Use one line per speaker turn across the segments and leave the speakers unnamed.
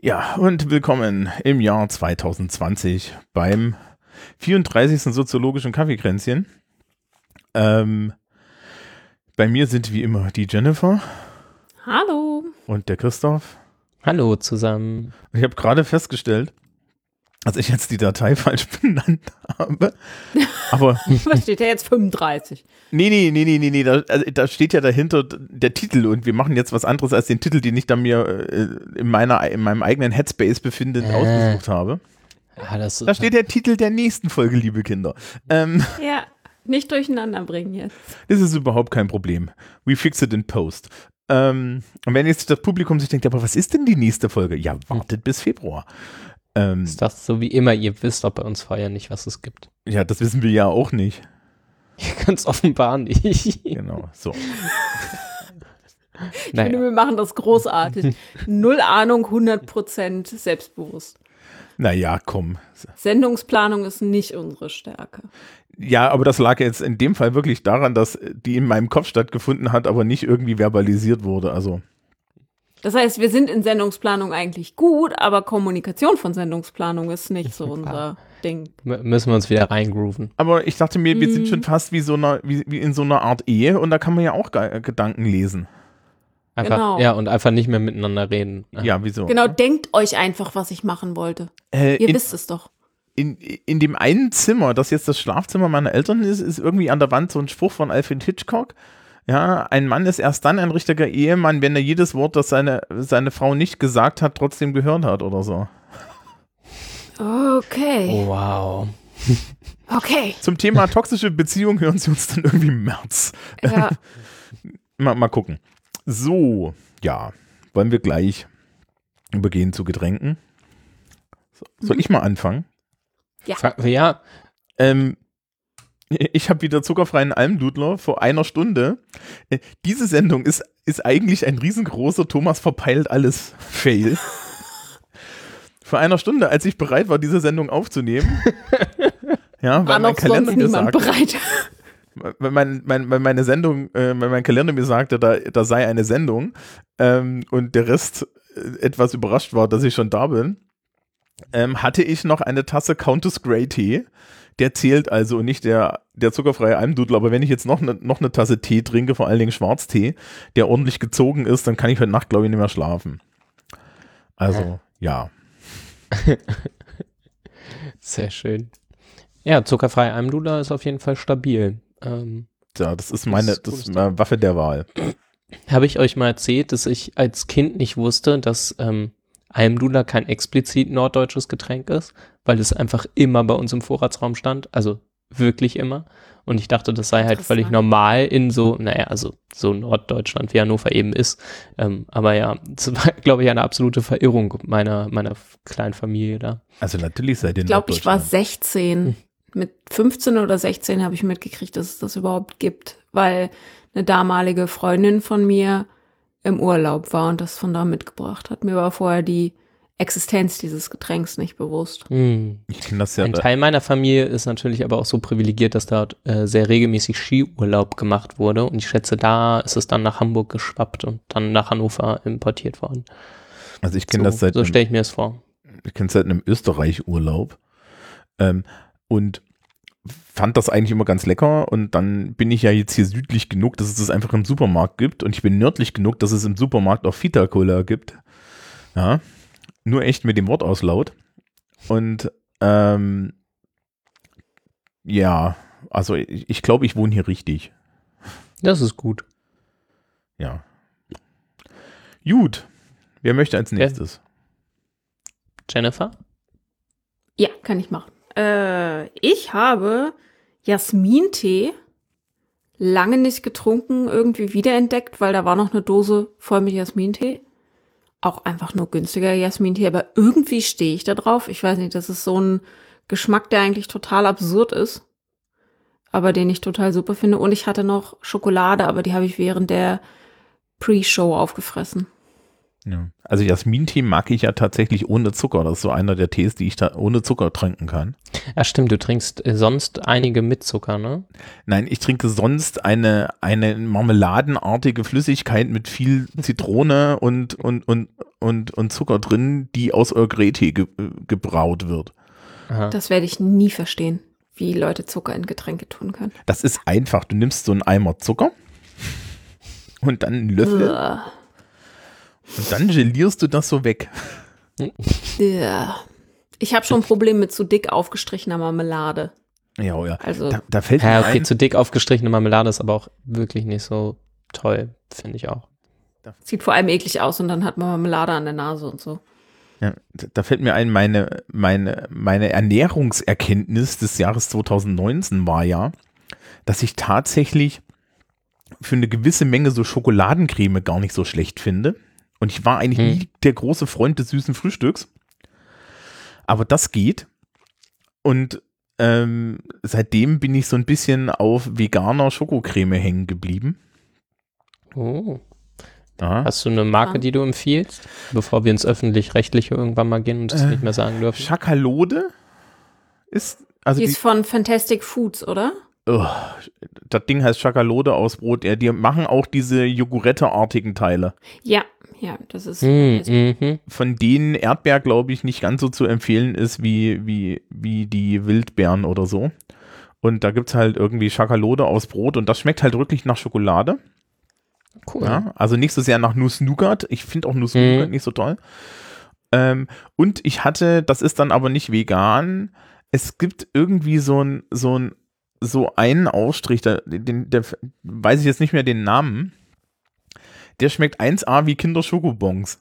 Ja, und willkommen im Jahr 2020 beim 34. soziologischen Kaffeekränzchen. Ähm, bei mir sind wie immer die Jennifer
Hallo.
und der Christoph.
Hallo zusammen.
Ich habe gerade festgestellt, dass ich jetzt die Datei falsch benannt habe. Aber
Was steht da jetzt 35?
nee, nee, nee, nee, nee, nee da, also, da steht ja dahinter der Titel und wir machen jetzt was anderes als den Titel, den ich da mir äh, in, meiner, in meinem eigenen Headspace befindend
Äh.
ausgesucht habe.
Ja, das,
Da steht der Titel der nächsten Folge, liebe Kinder. Ähm,
Ja, nicht durcheinander bringen jetzt.
Das ist überhaupt kein Problem. We fix it in post. Ähm, und wenn jetzt das Publikum sich denkt, aber was ist denn die nächste Folge? Ja, wartet bis Februar. Ähm,
ist das so wie immer, ihr wisst doch bei uns vorher nicht, was es gibt.
ja, das wissen wir ja auch nicht.
Es offenbar nicht.
Genau, so.
Ich finde,
naja,
wir machen das großartig. Null Ahnung, 100% selbstbewusst.
Naja, komm.
Sendungsplanung ist nicht unsere Stärke.
Ja, aber das lag jetzt in dem Fall wirklich daran, dass die in meinem Kopf stattgefunden hat, aber nicht irgendwie verbalisiert wurde. Also,
Das heißt, wir sind in Sendungsplanung eigentlich gut, aber Kommunikation von Sendungsplanung ist nicht so unser Ding.
m- müssen wir uns wieder reingrooven.
aber ich dachte mir, wir sind
Mhm.
schon fast wie so einer, wie, wie in so einer Art Ehe und da kann man ja auch Ge Gedanken lesen.
Einfach,
Genau.
Ja, und einfach nicht mehr miteinander reden.
Ja, wieso?
Genau, denkt euch einfach, was ich machen wollte.
Äh,
Ihr
in,
wisst es doch.
in, in dem einen Zimmer, das jetzt das Schlafzimmer meiner Eltern ist, ist irgendwie an der Wand so ein Spruch von Alfred Hitchcock. Ja, ein Mann ist erst dann ein richtiger Ehemann, wenn er jedes Wort, das seine, seine Frau nicht gesagt hat, trotzdem gehört hat oder so.
Okay,
Oh, wow.
okay.
Zum Thema toxische Beziehung hören Sie uns dann irgendwie im März.
Ja,
Mal, mal gucken. So, ja, wollen wir gleich übergehen zu Getränken? So, soll ich mal anfangen?
Fra- Ja,
Ähm, ich habe wieder zuckerfreien Almdudler vor einer Stunde. Äh, Diese Sendung ist, ist eigentlich ein riesengroßer Thomas verpeilt alles Fail. Vor einer Stunde, als ich bereit war, diese Sendung aufzunehmen, ja,
war
weil mein
noch
Kalender
sonst
mir
niemand
sagt,
bereit.
weil, mein, mein, weil meine Sendung, äh, weil mein Kalender mir sagte, da, da sei eine Sendung ähm, und der Rest äh, etwas überrascht war, dass ich schon da bin, ähm, hatte ich noch eine Tasse Countess Grey Tee. Der zählt also nicht der, der zuckerfreie Almdudel. Aber wenn ich jetzt noch, ne, noch eine Tasse Tee trinke, vor allen Dingen Schwarztee, der ordentlich gezogen ist, dann kann ich heute Nacht, glaube ich, nicht mehr schlafen. Also, ja.
sehr schön. Ja, zuckerfrei Almdudler ist auf jeden Fall stabil. Ähm,
Ja, das ist meine das ist meine Waffe der Wahl.
Habe ich euch mal erzählt, dass ich als Kind nicht wusste, dass ähm, Almdudler kein explizit norddeutsches Getränk ist, weil es einfach immer bei uns im Vorratsraum stand, also wirklich immer. Und ich dachte, das sei halt völlig
Interessant.
normal in so, naja, also so Norddeutschland, wie Hannover eben ist. Ähm, aber ja, das war, glaube ich, eine absolute Verirrung meiner, meiner kleinen Familie da.
Also natürlich seid ihr
Ich glaube, ich war
Norddeutschland.
16. Mit 15 oder 16 habe ich mitgekriegt, dass es das überhaupt gibt, weil eine damalige Freundin von mir im Urlaub war und das von da mitgebracht hat. Mir war vorher die Existenz dieses Getränks nicht bewusst.
Hm.
Ich kenne das ja.
Ein Teil meiner Familie ist natürlich aber auch so privilegiert, dass dort äh, sehr regelmäßig Skiurlaub gemacht wurde. Und ich schätze, da ist es dann nach Hamburg geschwappt und dann nach Hannover importiert worden.
Also ich kenne
So,
das seit
so
einem-
stelle ich mir es vor.
ich kenne es seit einem Österreich-Urlaub ähm, und fand das eigentlich immer ganz lecker und dann bin ich ja jetzt hier südlich genug, dass es das einfach im Supermarkt gibt und ich bin nördlich genug, dass es im Supermarkt auch Vita-Cola gibt. Ja, nur echt mit dem Wort aus laut und ähm, ja, also ich, ich glaube, ich wohne hier richtig.
Das ist gut.
Ja. Gut. Wer möchte als nächstes?
Jennifer?
Ja, kann ich machen. Äh, ich habe Jasmintee lange nicht getrunken, irgendwie wiederentdeckt, weil da war noch eine Dose voll mit Jasmintee. Auch einfach nur günstiger Jasmintee, aber irgendwie stehe ich da drauf. Ich weiß nicht, das ist so ein Geschmack, der eigentlich total absurd ist. aber den ich total super finde. Und ich hatte noch Schokolade, aber die habe ich während der Pre-Show aufgefressen.
Ja. Also Jasmin-Tee mag ich ja tatsächlich ohne Zucker. Das ist so einer der Tees, die ich da ohne Zucker trinken kann.
Ja, stimmt, du trinkst äh, sonst einige mit Zucker, ne?
Nein, ich trinke sonst eine, eine marmeladenartige Flüssigkeit mit viel Zitrone und, und, und, und, und Zucker drin, die aus Earl Grey Tee ge gebraut wird.
Aha.
Das werde ich nie verstehen, wie Leute Zucker in Getränke tun können.
Das ist einfach. Du nimmst so einen Eimer Zucker und dann einen Löffel
Uah.
Und dann gelierst du das so weg.
Ja. Ich habe schon ein Problem mit zu dick aufgestrichener Marmelade.
Ja, oh ja.
Also,
Da, da fällt
Ja,
mir
okay,
ein,
zu dick aufgestrichene Marmelade ist aber auch wirklich nicht so toll, finde ich auch.
sieht vor allem eklig aus und dann hat man Marmelade an der Nase und so.
ja, da fällt mir ein, meine, meine, meine Ernährungserkenntnis des Jahres 2019 war ja, dass ich tatsächlich für eine gewisse Menge so Schokoladencreme gar nicht so schlecht finde. Und ich war eigentlich
Hm.
nie der große Freund des süßen Frühstücks. Aber das geht. Und ähm, seitdem bin ich so ein bisschen auf veganer Schokocreme hängen geblieben.
Oh.
Ja.
Hast du eine Marke, die du empfiehlst, bevor wir ins Öffentlich-Rechtliche irgendwann mal gehen und das
Äh,
nicht mehr sagen dürfen?
Schakalode ist, also
Die
die,
ist von Fantastic Foods, oder?
Oh, das Ding heißt Schakalode aus Brot. Ja, die machen auch diese Joghurette-artigen Teile.
Ja, ja, das ist.
Hm,
ist
mhm.
Von denen Erdbeer, glaube ich, nicht ganz so zu empfehlen ist wie, wie, wie die Wildbeeren oder so. Und da gibt es halt irgendwie Schakalode aus Brot und das schmeckt halt wirklich nach Schokolade.
Cool.
Ja, also nicht so sehr nach Nuss-Nougat. Ich finde auch Nuss-Nougat
Mhm.
nicht so toll. Ähm, und ich hatte, das ist dann aber nicht vegan. Es gibt irgendwie so ein, so ein, so einen Aufstrich, da, den, der weiß ich jetzt nicht mehr den Namen. Der schmeckt 1A wie Kinder-Schokobons.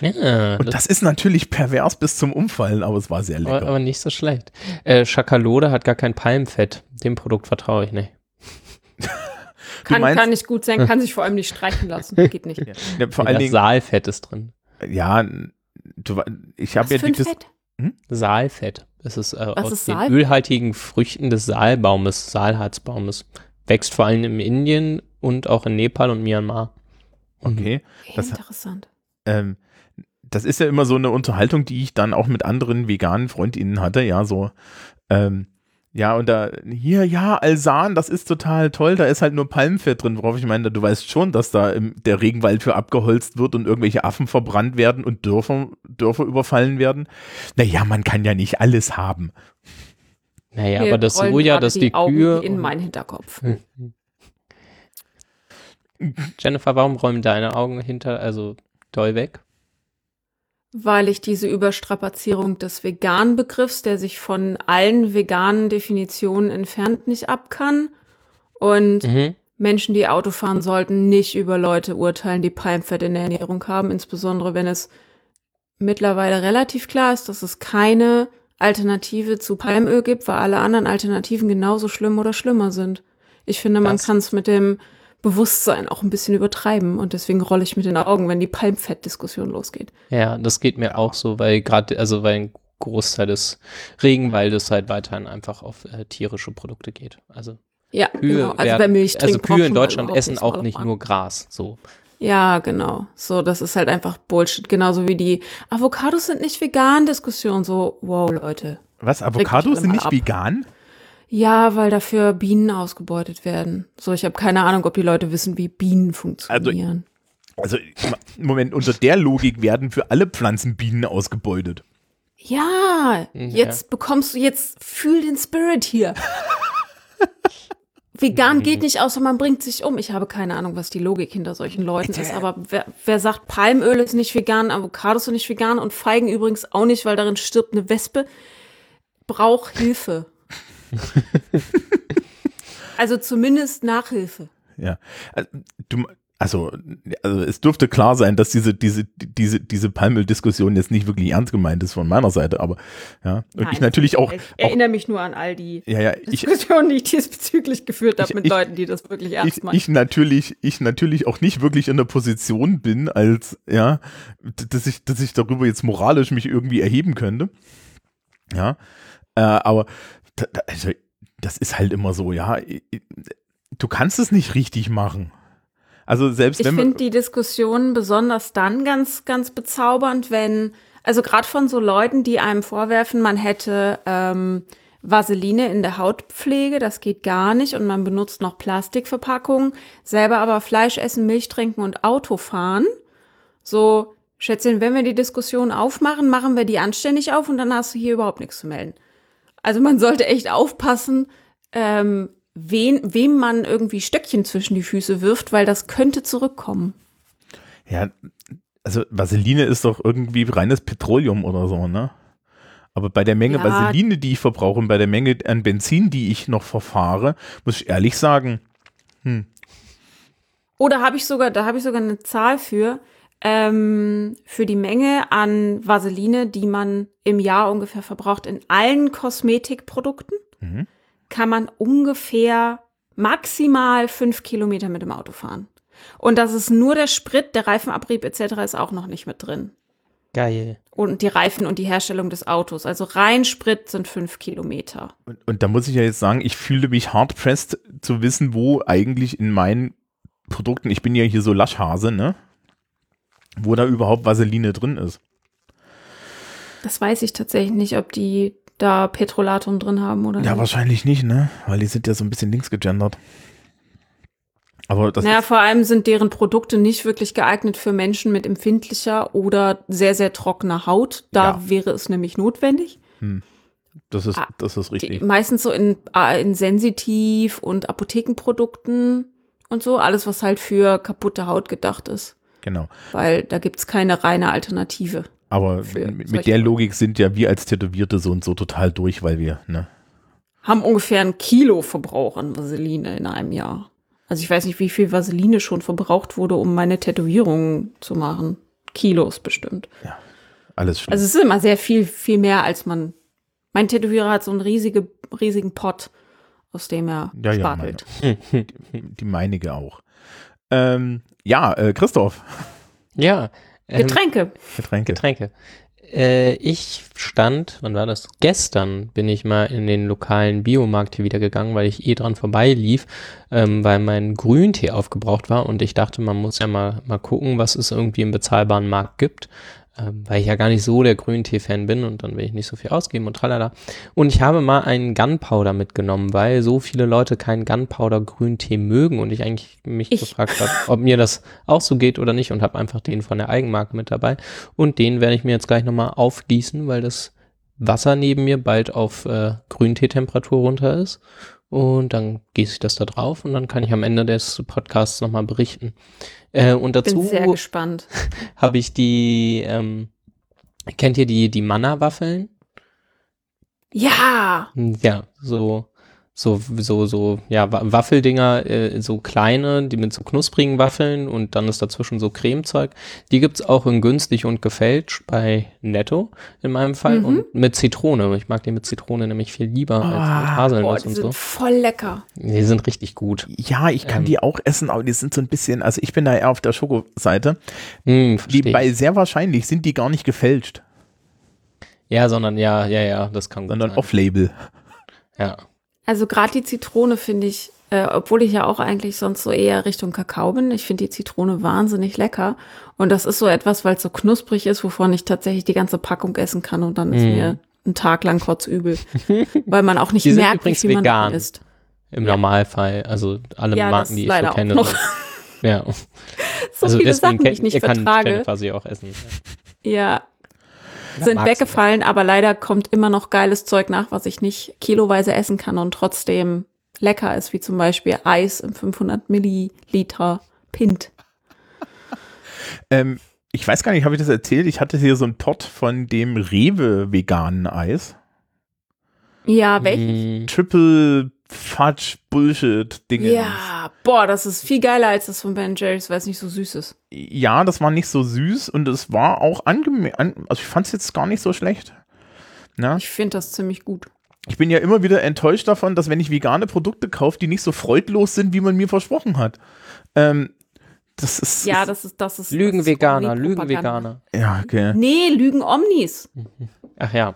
Ja,
Und
das,
das ist natürlich pervers bis zum Umfallen, aber es war sehr lecker.
aber nicht so schlecht. Äh, Schakalode hat gar kein Palmfett. Dem Produkt vertraue ich nicht.
kann,
meinst-
kann nicht gut sein, kann sich vor allem nicht streichen lassen. Geht nicht.
Ja, vor allen
das
Dingen,
Saalfett ist drin.
ja, du, ich habe
Was
ja
für ein
dieses,
Fett?
Saalfett. Es ist äh, aus
ist
den
Saal?
ölhaltigen Früchten des Saalbaumes, Saalharzbaumes. Wächst vor allem in Indien und auch in Nepal und Myanmar.
okay, Das-
Interessant.
ähm, das ist ja immer so eine Unterhaltung, die ich dann auch mit anderen veganen FreundInnen hatte, ja, so, ähm, ja, und da, hier, ja, Alsan, das ist total toll, da ist halt nur Palmfett drin, worauf ich meine, du weißt schon, dass da im, der Regenwald für abgeholzt wird und irgendwelche Affen verbrannt werden und Dörfer, Dörfer überfallen werden. Naja, man kann ja nicht alles haben.
Naja,
Mir
aber das Soja, dass die,
Augen
Kühe.
in meinen Hinterkopf.
Jennifer, warum räumen deine Augen hinter, also doll weg?
Weil ich diese Überstrapazierung des veganen Begriffs, der sich von allen veganen Definitionen entfernt, nicht ab kann. Und
Mhm.
Menschen, die Auto fahren sollten, nicht über Leute urteilen, die Palmfett in der Ernährung haben, insbesondere wenn es mittlerweile relativ klar ist, dass es keine Alternative zu Palmöl gibt, weil alle anderen Alternativen genauso schlimm oder schlimmer sind. Ich finde, man kann es mit dem Bewusstsein auch ein bisschen übertreiben und deswegen rolle ich mit den Augen, wenn die Palmfett-Diskussion losgeht.
Ja, das geht mir auch so, weil gerade, also weil ein Großteil des Regenwaldes halt weiterhin einfach auf äh, tierische Produkte geht. Also
Ja,
Kühe,
genau. Also
werden,
wer Milch
also Kühe in Deutschland essen auch nicht nur Gras. So.
Ja, genau. So, das ist halt einfach Bullshit. Genauso wie die Avocados sind nicht vegan Diskussion. So, wow, Leute.
Was, Avocados sind nicht
ab.
vegan?
Ja, weil dafür Bienen ausgebeutet werden. So, ich habe keine Ahnung, ob die Leute wissen, wie Bienen funktionieren.
Also, Moment, unter der Logik werden für alle Pflanzen Bienen ausgebeutet.
ja,
Mhm,
jetzt bekommst du, jetzt fühl den Spirit hier. Vegan geht nicht, außer man bringt sich um. Ich habe keine Ahnung, was die Logik hinter solchen Leuten ist, aber wer, wer sagt, Palmöl ist nicht vegan, Avocados sind nicht vegan und Feigen übrigens auch nicht, weil darin stirbt eine Wespe, braucht Hilfe. also zumindest Nachhilfe.
Ja. Also, Du, also, also es dürfte klar sein, dass diese, diese, diese, diese Palmöl-Diskussion jetzt nicht wirklich ernst gemeint ist von meiner Seite, aber ja. Und ich
Nein,
natürlich auch,
Ich
auch
erinnere mich nur an all die
ja, ja, ich,
Diskussionen, die ich diesbezüglich geführt habe
Ich-
mit
ich-
Leuten, die das wirklich ernst
ich,
meinen.
ich natürlich, ich natürlich auch nicht wirklich in der Position bin, als, ja, dass ich, dass ich darüber jetzt moralisch mich irgendwie erheben könnte. Ja. Äh, aber also, das ist halt immer so, ja. Du kannst es nicht richtig machen. Also selbst
Ich
wenn man.
finde die Diskussion besonders dann ganz, ganz bezaubernd, wenn, also gerade von so Leuten, die einem vorwerfen, man hätte ähm, Vaseline in der Hautpflege, das geht gar nicht und man benutzt noch Plastikverpackungen, selber aber Fleisch essen, Milch trinken und Auto fahren. So, Schätzchen, wenn wir die Diskussion aufmachen, machen wir die anständig auf und dann hast du hier überhaupt nichts zu melden. Also man sollte echt aufpassen, ähm, wen, wem man irgendwie Stöckchen zwischen die Füße wirft, weil das könnte zurückkommen.
Ja, also Vaseline ist doch irgendwie reines Petroleum oder so, ne? Aber bei der Menge
Ja.
Vaseline, die ich verbrauche und bei der Menge an Benzin, die ich noch verfahre, muss ich ehrlich sagen,
Oder habe ich sogar, da habe ich sogar eine Zahl für, ähm, für die Menge an Vaseline, die man im Jahr ungefähr verbraucht in allen Kosmetikprodukten,
Mhm.
kann man ungefähr maximal fünf Kilometer mit dem Auto fahren. Und das ist nur der Sprit, der Reifenabrieb etc. ist auch noch nicht mit drin.
Geil.
Und die Reifen und die Herstellung des Autos. Also rein Sprit sind fünf Kilometer.
und, und da muss ich ja jetzt sagen, ich fühle mich hard pressed zu wissen, wo eigentlich in meinen Produkten, ich bin ja hier so Laschhase, ne? Wo da überhaupt Vaseline drin ist.
Das weiß ich tatsächlich nicht, ob die da Petrolatum drin haben oder
Ja,
nicht.
wahrscheinlich nicht, ne? Weil die sind ja so ein bisschen links gegendert. Aber das
Naja, vor allem sind deren Produkte nicht wirklich geeignet für Menschen mit empfindlicher oder sehr, sehr trockener Haut. Da
Ja.
wäre es nämlich notwendig.
das ist,
Ah,
das ist
Die,
richtig.
meistens so in, äh, in Sensitiv- und Apothekenprodukten und so. Alles, was halt für kaputte Haut gedacht ist.
Genau.
Weil da gibt's keine reine Alternative.
Aber mit, der. Logik sind ja wir als Tätowierte so und so total durch, weil wir, ne?
Haben ungefähr ein Kilo Verbrauch an Vaseline in einem Jahr. Also ich weiß nicht, wie viel Vaseline schon verbraucht wurde, um meine Tätowierungen zu machen. Kilos bestimmt.
Alles schlimm.
Also es ist immer sehr viel, viel mehr, als man. Mein Tätowierer hat so einen riesige, riesigen Pot, aus dem er
Ja, ja,
spatelt.
die meinige auch. Ähm, ja, äh, Christoph,
Ja. ähm,
Getränke.
Getränke.
Getränke. Äh, ich stand, wann war das? Gestern bin ich mal in den lokalen Biomarkt hier wieder gegangen, weil ich eh dran vorbeilief, ähm, weil mein Grüntee aufgebraucht war und ich dachte, man muss ja mal, mal gucken, was es irgendwie im bezahlbaren Markt gibt. Ähm, weil ich ja gar nicht so der Grüntee-Fan bin und dann will ich nicht so viel ausgeben und tralala. Und ich habe mal einen Gunpowder mitgenommen, weil so viele Leute keinen Gunpowder-Grüntee mögen und ich eigentlich mich
Ich.
gefragt habe, ob mir das auch so geht oder nicht und habe einfach den von der Eigenmarke mit dabei. Und den werde ich mir jetzt gleich nochmal aufgießen, weil das Wasser neben mir bald auf äh, Grünteetemperatur runter ist. Und dann gieße ich das da drauf und dann kann ich am Ende des Podcasts nochmal berichten. Äh, und
Bin
dazu
sehr gespannt.
habe ich die, ähm, kennt ihr die, die Manna-Waffeln?
Ja,
Ja, so, so, so, so, ja, Wa- Waffeldinger, äh, so kleine, die mit so knusprigen Waffeln und dann ist dazwischen so Cremezeug. Die gibt's auch in günstig und gefälscht bei Netto in meinem Fall
Mhm.
und mit Zitrone. Ich mag die mit Zitrone nämlich viel lieber als mit
boah,
Haselnuss
die
und
sind
so.
voll lecker.
Die sind richtig gut.
Ja, ich kann
Ähm.
die auch essen, aber die sind so ein bisschen, also ich bin da eher auf der Schokoseite.
Hm,
Die bei sehr wahrscheinlich sind die gar nicht gefälscht,
ja, sondern ja, ja, ja, das kann gut
sondern
sein.
off-label.
Ja.
Also gerade die Zitrone finde ich, äh, obwohl ich ja auch eigentlich sonst so eher Richtung Kakao bin, ich finde die Zitrone wahnsinnig lecker. Und das ist so etwas, weil es so knusprig ist, wovon ich tatsächlich die ganze Packung essen kann und dann ist
Mm.
mir ein Tag lang kotzübel. weil man auch nicht
Die
merkt, wie viel man
vegan.
davon isst.
Im Normalfall, also alle
Ja,
Marken, die ich so
auch
kenne.
noch.
sind- Ja.
So
also
viele
deswegen
Sachen, die ich nicht
ihr kann
vertrage.
Stelle quasi auch essen.
Ja. Sind
magst
weggefallen, aber leider kommt immer noch geiles Zeug nach, was ich nicht kiloweise essen kann und trotzdem lecker ist, wie zum Beispiel Eis im 500 Milliliter Pint.
Ähm, ich weiß gar nicht, habe ich das erzählt? Ich hatte hier so einen Pot von dem Rewe veganen Eis.
Ja, welches?
Triple Fudge Bullshit Dinge.
Ja, boah, das ist viel geiler als das von Ben Jerry's, weil es nicht so süß ist.
Ja, das war nicht so süß und es war auch angenehm. An, also ich fand es jetzt gar nicht so schlecht. Na?
Ich finde das ziemlich gut.
Ich bin ja immer wieder enttäuscht davon, dass wenn ich vegane Produkte kaufe, die nicht so freudlos sind, wie man mir versprochen hat. Ähm, das ist.
Ja, das ist, das ist.
Lügenveganer,
Omni-Propaganda.
Lügenveganer.
ja, okay.
Nee, Lügen Omnis.
Ach ja.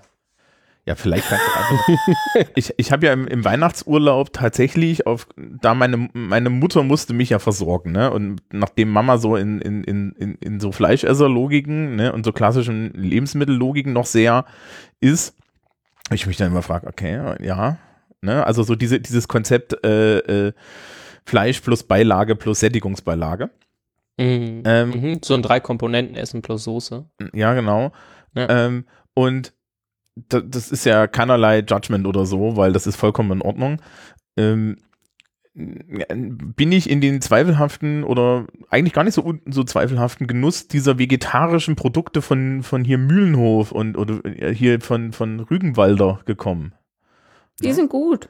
Ja, vielleicht kannst du einfach. ich ich habe ja im, im Weihnachtsurlaub tatsächlich auf, da meine, meine Mutter musste mich ja versorgen, ne? Und nachdem Mama so in, in, in, in, in so Fleischesserlogiken, ne, und so klassischen Lebensmittellogiken noch sehr ist, ich mich dann immer fragt, okay, ja, ne? Also so diese, dieses Konzept äh, äh, Fleisch plus Beilage plus Sättigungsbeilage.
Mhm.
Ähm,
mhm. So ein Drei-Komponenten-Essen plus Soße.
Ja, genau.
Ja.
Ähm, und das ist ja keinerlei Judgment oder so, weil das ist vollkommen in Ordnung. Ähm, bin ich in den zweifelhaften oder eigentlich gar nicht so, so zweifelhaften Genuss dieser vegetarischen Produkte von, von hier Mühlenhof und oder äh, hier von, von Rügenwalder gekommen.
Die sind gut.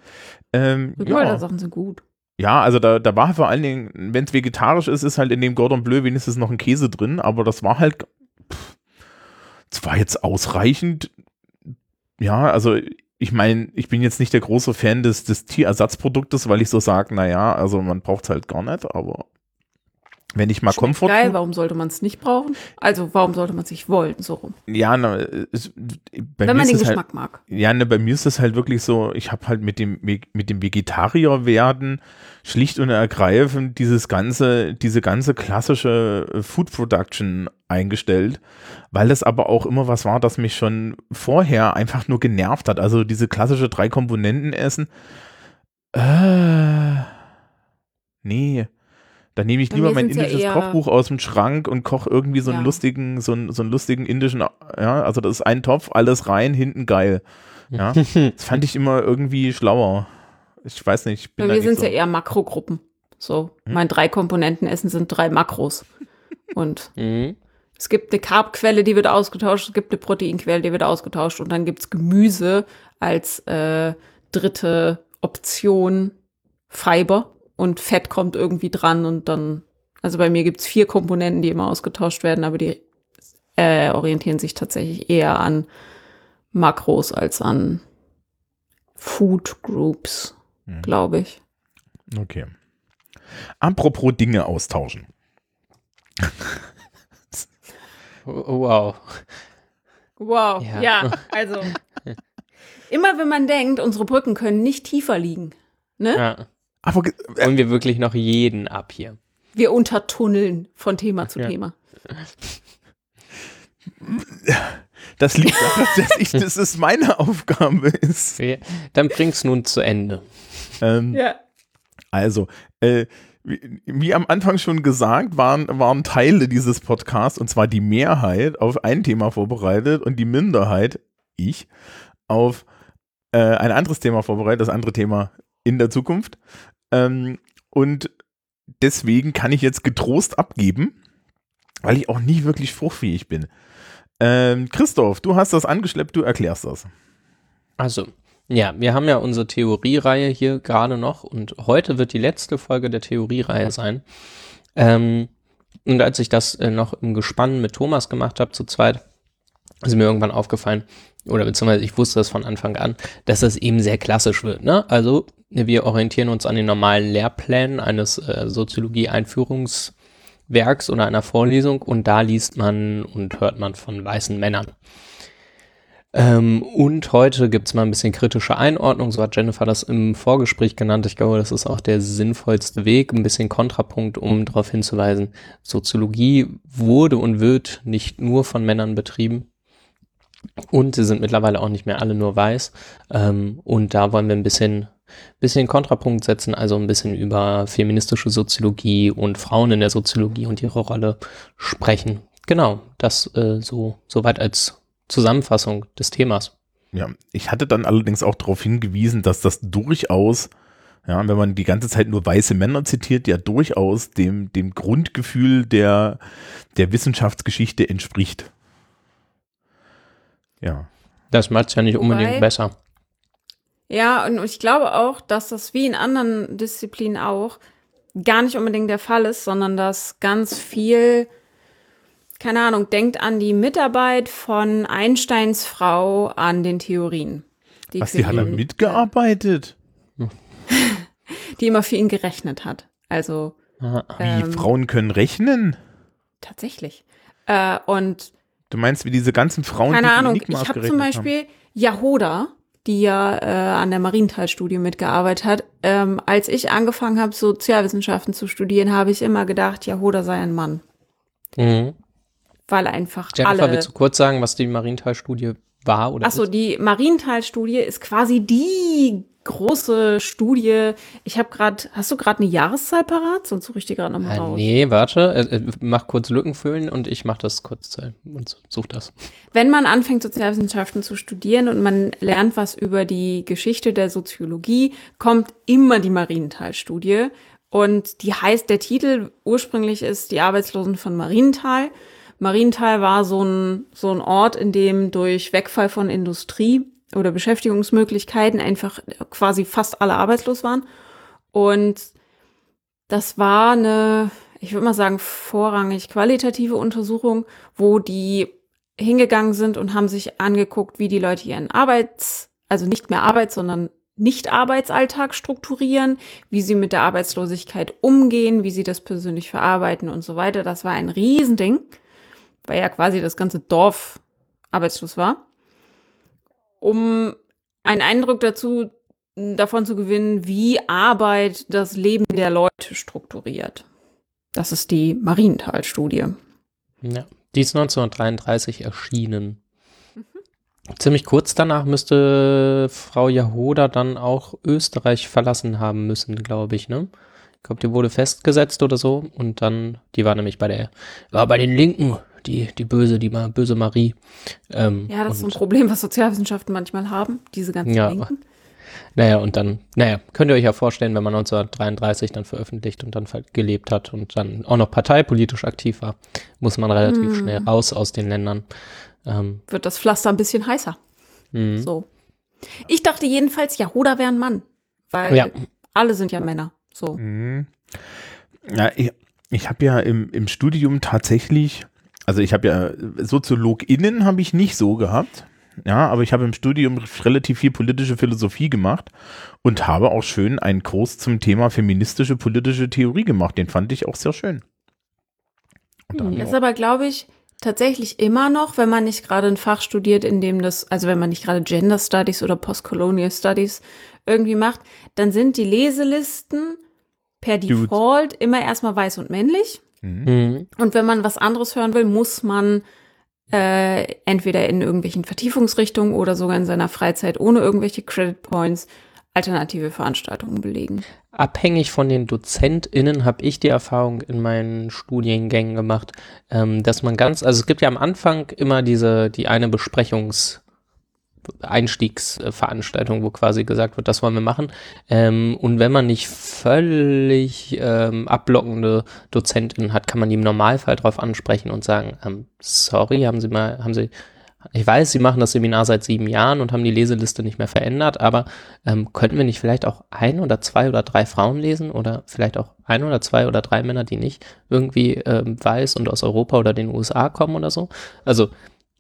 Ähm,
Rückwalder
ja.
Sachen sind gut.
ja, also da, da war vor allen Dingen, wenn es vegetarisch ist, ist halt in dem Gordon Bleu wenigstens noch ein Käse drin, aber das war halt, pff, es war jetzt ausreichend. Ja, also ich meine, ich bin jetzt nicht der große Fan des, des Tierersatzproduktes, weil ich so sage, naja, also man braucht es halt gar nicht, aber wenn ich mal
Schmeckt
Komfort.
Geil, warum sollte man es nicht brauchen? Also, warum sollte man es nicht wollen, so rum?
Ja, na, es, bei
Wenn
mir
man
ist
den
es halt,
Geschmack mag.
Ja, ne, bei mir ist das halt wirklich so, ich habe halt mit dem, mit dem Vegetarier werden schlicht und ergreifend dieses ganze, diese ganze klassische äh, Food Production eingestellt, weil das aber auch immer was war, das mich schon vorher einfach nur genervt hat. Also diese klassische drei Komponenten essen. Äh, nee. Da nehme ich
Bei
lieber mein
ja
indisches
eher-
Kochbuch aus dem Schrank und koche irgendwie so einen
Ja.
lustigen, so einen, so einen lustigen indischen, ja, also das ist ein Topf, alles rein, hinten geil. Ja, das fand ich immer irgendwie schlauer. Ich weiß nicht, ich bin
Bei mir sind es
so.
ja eher Makrogruppen. So,
Hm?
mein drei Komponenten Essen sind drei Makros. Und
Mhm.
es gibt eine Carbquelle, die wird ausgetauscht, es gibt eine Proteinquelle, die wird ausgetauscht und dann gibt es Gemüse als äh, dritte Option Fiber und Fett kommt irgendwie dran und dann, also bei mir gibt es vier Komponenten, die immer ausgetauscht werden, aber die äh, orientieren sich tatsächlich eher an Makros als an Food Groups,
Mhm.
glaube ich.
Okay. Apropos Dinge austauschen.
Wow.
Wow,
Ja.
ja, also immer wenn man denkt, unsere Brücken können nicht tiefer liegen, ne?
Ja.
Aber äh,
Holen wir wirklich noch jeden ab hier.
Wir untertunneln von Thema zu
Ja.
Thema.
das liegt daran, dass ich, dass es meine Aufgabe ist.
Wir- Dann bring's nun zu Ende.
Ähm,
Ja.
Also, äh, wie, wie am Anfang schon gesagt, waren, waren Teile dieses Podcasts, und zwar die Mehrheit, auf ein Thema vorbereitet und die Minderheit, ich, auf äh, ein anderes Thema vorbereitet, das andere Thema in der Zukunft. Ähm, und deswegen kann ich jetzt getrost abgeben, weil ich auch nie wirklich spruchfähig bin. Ähm, Christoph, du hast das angeschleppt, du erklärst das.
Also, ja, wir haben ja unsere Theoriereihe hier gerade noch und heute wird die letzte Folge der Theoriereihe sein. Ähm, und als ich das äh, noch im Gespann mit Thomas gemacht habe, zu zweit, ist mir irgendwann aufgefallen, oder beziehungsweise ich wusste das von Anfang an, dass das eben sehr klassisch wird. Ne? Also wir orientieren uns an den normalen Lehrplänen eines äh, Soziologie-Einführungswerks oder einer Vorlesung und da liest man und hört man von weißen Männern. Ähm, und heute gibt's mal ein bisschen kritische Einordnung, so hat Jennifer das im Vorgespräch genannt. Ich glaube, das ist auch der sinnvollste Weg, ein bisschen Kontrapunkt, um darauf hinzuweisen, Soziologie wurde und wird nicht nur von Männern betrieben. Und sie sind mittlerweile auch nicht mehr alle nur weiß. Ähm, und da wollen wir ein bisschen, bisschen Kontrapunkt setzen, also ein bisschen über feministische Soziologie und Frauen in der Soziologie und ihre Rolle sprechen. Genau, das äh, so soweit als Zusammenfassung des Themas.
Ja, ich hatte dann allerdings auch darauf hingewiesen, dass das durchaus, ja, wenn man die ganze Zeit nur weiße Männer zitiert, ja durchaus dem, dem Grundgefühl der, der Wissenschaftsgeschichte entspricht. Ja.
Das macht's ja nicht unbedingt
Wobei-
besser.
Ja, und ich glaube auch, dass das wie in anderen Disziplinen auch gar nicht unbedingt der Fall ist, sondern dass ganz viel, keine Ahnung, denkt an die Mitarbeit von Einsteins Frau an den Theorien. Die,
Was, die hat da mitgearbeitet?
die immer für ihn gerechnet hat. Also.
Wie,
Ähm.
Frauen können rechnen?
tatsächlich. Äh, und
Du meinst, wie diese ganzen Frauen,
Keine
die
Ahnung, ich habe zum
haben?
Beispiel Jahoda, die ja äh, an der Marienthal-Studie mitgearbeitet hat. Ähm, als ich angefangen habe, Sozialwissenschaften zu studieren, habe ich immer gedacht, Jahoda sei ein Mann.
Mhm.
Weil einfach
Jennifer,
alle.
willst du kurz sagen, was die Marienthal-Studie war oder
Achso, die Marienthal-Studie ist quasi die große Studie. Ich habe gerade, hast du gerade eine Jahreszahl parat? Sonst suche ich die gerade nochmal
Ah,
raus.
nee, warte, äh, äh, mach kurz Lücken füllen und ich mach das kurz äh, und such das.
Wenn man anfängt, Sozialwissenschaften zu studieren und man lernt was über die Geschichte der Soziologie, kommt immer die Marienthal-Studie. Und die heißt, der Titel ursprünglich ist Die Arbeitslosen von Marienthal. Marienthal war so ein, so ein Ort, in dem durch Wegfall von Industrie oder Beschäftigungsmöglichkeiten einfach quasi fast alle arbeitslos waren. Und das war eine, ich würde mal sagen, vorrangig qualitative Untersuchung, wo die hingegangen sind und haben sich angeguckt, wie die Leute ihren Arbeits, also nicht mehr Arbeits, sondern nicht-Arbeitsalltag strukturieren, wie sie mit der Arbeitslosigkeit umgehen, wie sie das persönlich verarbeiten und so weiter. Das war ein Riesending, weil ja quasi das ganze Dorf arbeitslos war. Um einen Eindruck dazu davon zu gewinnen, wie Arbeit das Leben der Leute strukturiert. Das ist die Marienthal-Studie.
Ja, die ist 1933 erschienen. Ziemlich kurz danach müsste Frau Jahoda dann auch Österreich verlassen haben müssen, glaube ich, ne? Ich glaube, die wurde festgesetzt oder so und dann, die war nämlich bei der, war bei den Linken, die, die böse, die Ma- böse Marie. Ähm,
Ja, das ist ein Problem, was Sozialwissenschaften manchmal haben, diese ganzen
Ja.
Linken.
Naja, und dann, naja, könnt ihr euch ja vorstellen, wenn man 1933 dann veröffentlicht und dann gelebt hat und dann auch noch parteipolitisch aktiv war, muss man relativ
Mhm.
schnell raus aus den Ländern. Ähm,
Wird das Pflaster ein bisschen heißer.
mh.
So. Ich dachte jedenfalls, Jahoda wäre ein Mann. Weil
Ja.
alle sind ja Männer. So.
Mhm. Ja, ich, ich habe ja im, im Studium tatsächlich, also ich habe ja SoziologInnen habe ich nicht so gehabt. Ja, aber ich habe im Studium relativ viel politische Philosophie gemacht und habe auch schön einen Kurs zum Thema feministische politische Theorie gemacht. Den fand ich auch sehr schön.
Das ist aber, glaube ich, tatsächlich immer noch, wenn man nicht gerade ein Fach studiert, in dem das, also wenn man nicht gerade Gender Studies oder Postcolonial Studies irgendwie macht, dann sind die Leselisten per. Default immer erstmal weiß und männlich.
Mhm.
Und wenn man was anderes hören will, muss man äh, entweder in irgendwelchen Vertiefungsrichtungen oder sogar in seiner Freizeit ohne irgendwelche Credit Points alternative Veranstaltungen belegen.
Abhängig von den DozentInnen habe ich die Erfahrung in meinen Studiengängen gemacht, ähm, dass man ganz, also es gibt ja am Anfang immer diese, die eine Besprechungs- Einstiegsveranstaltung, wo quasi gesagt wird, das wollen wir machen. Ähm, und wenn man nicht völlig ähm, ablockende DozentInnen hat, kann man die im Normalfall darauf ansprechen und sagen, ähm, sorry, haben Sie mal, haben Sie, ich weiß, Sie machen das Seminar seit sieben Jahren und haben die Leseliste nicht mehr verändert, aber ähm, könnten wir nicht vielleicht auch ein oder zwei oder drei Frauen lesen oder vielleicht auch ein oder zwei oder drei Männer, die nicht irgendwie ähm, weiß und aus Europa oder den USA kommen oder so? Also,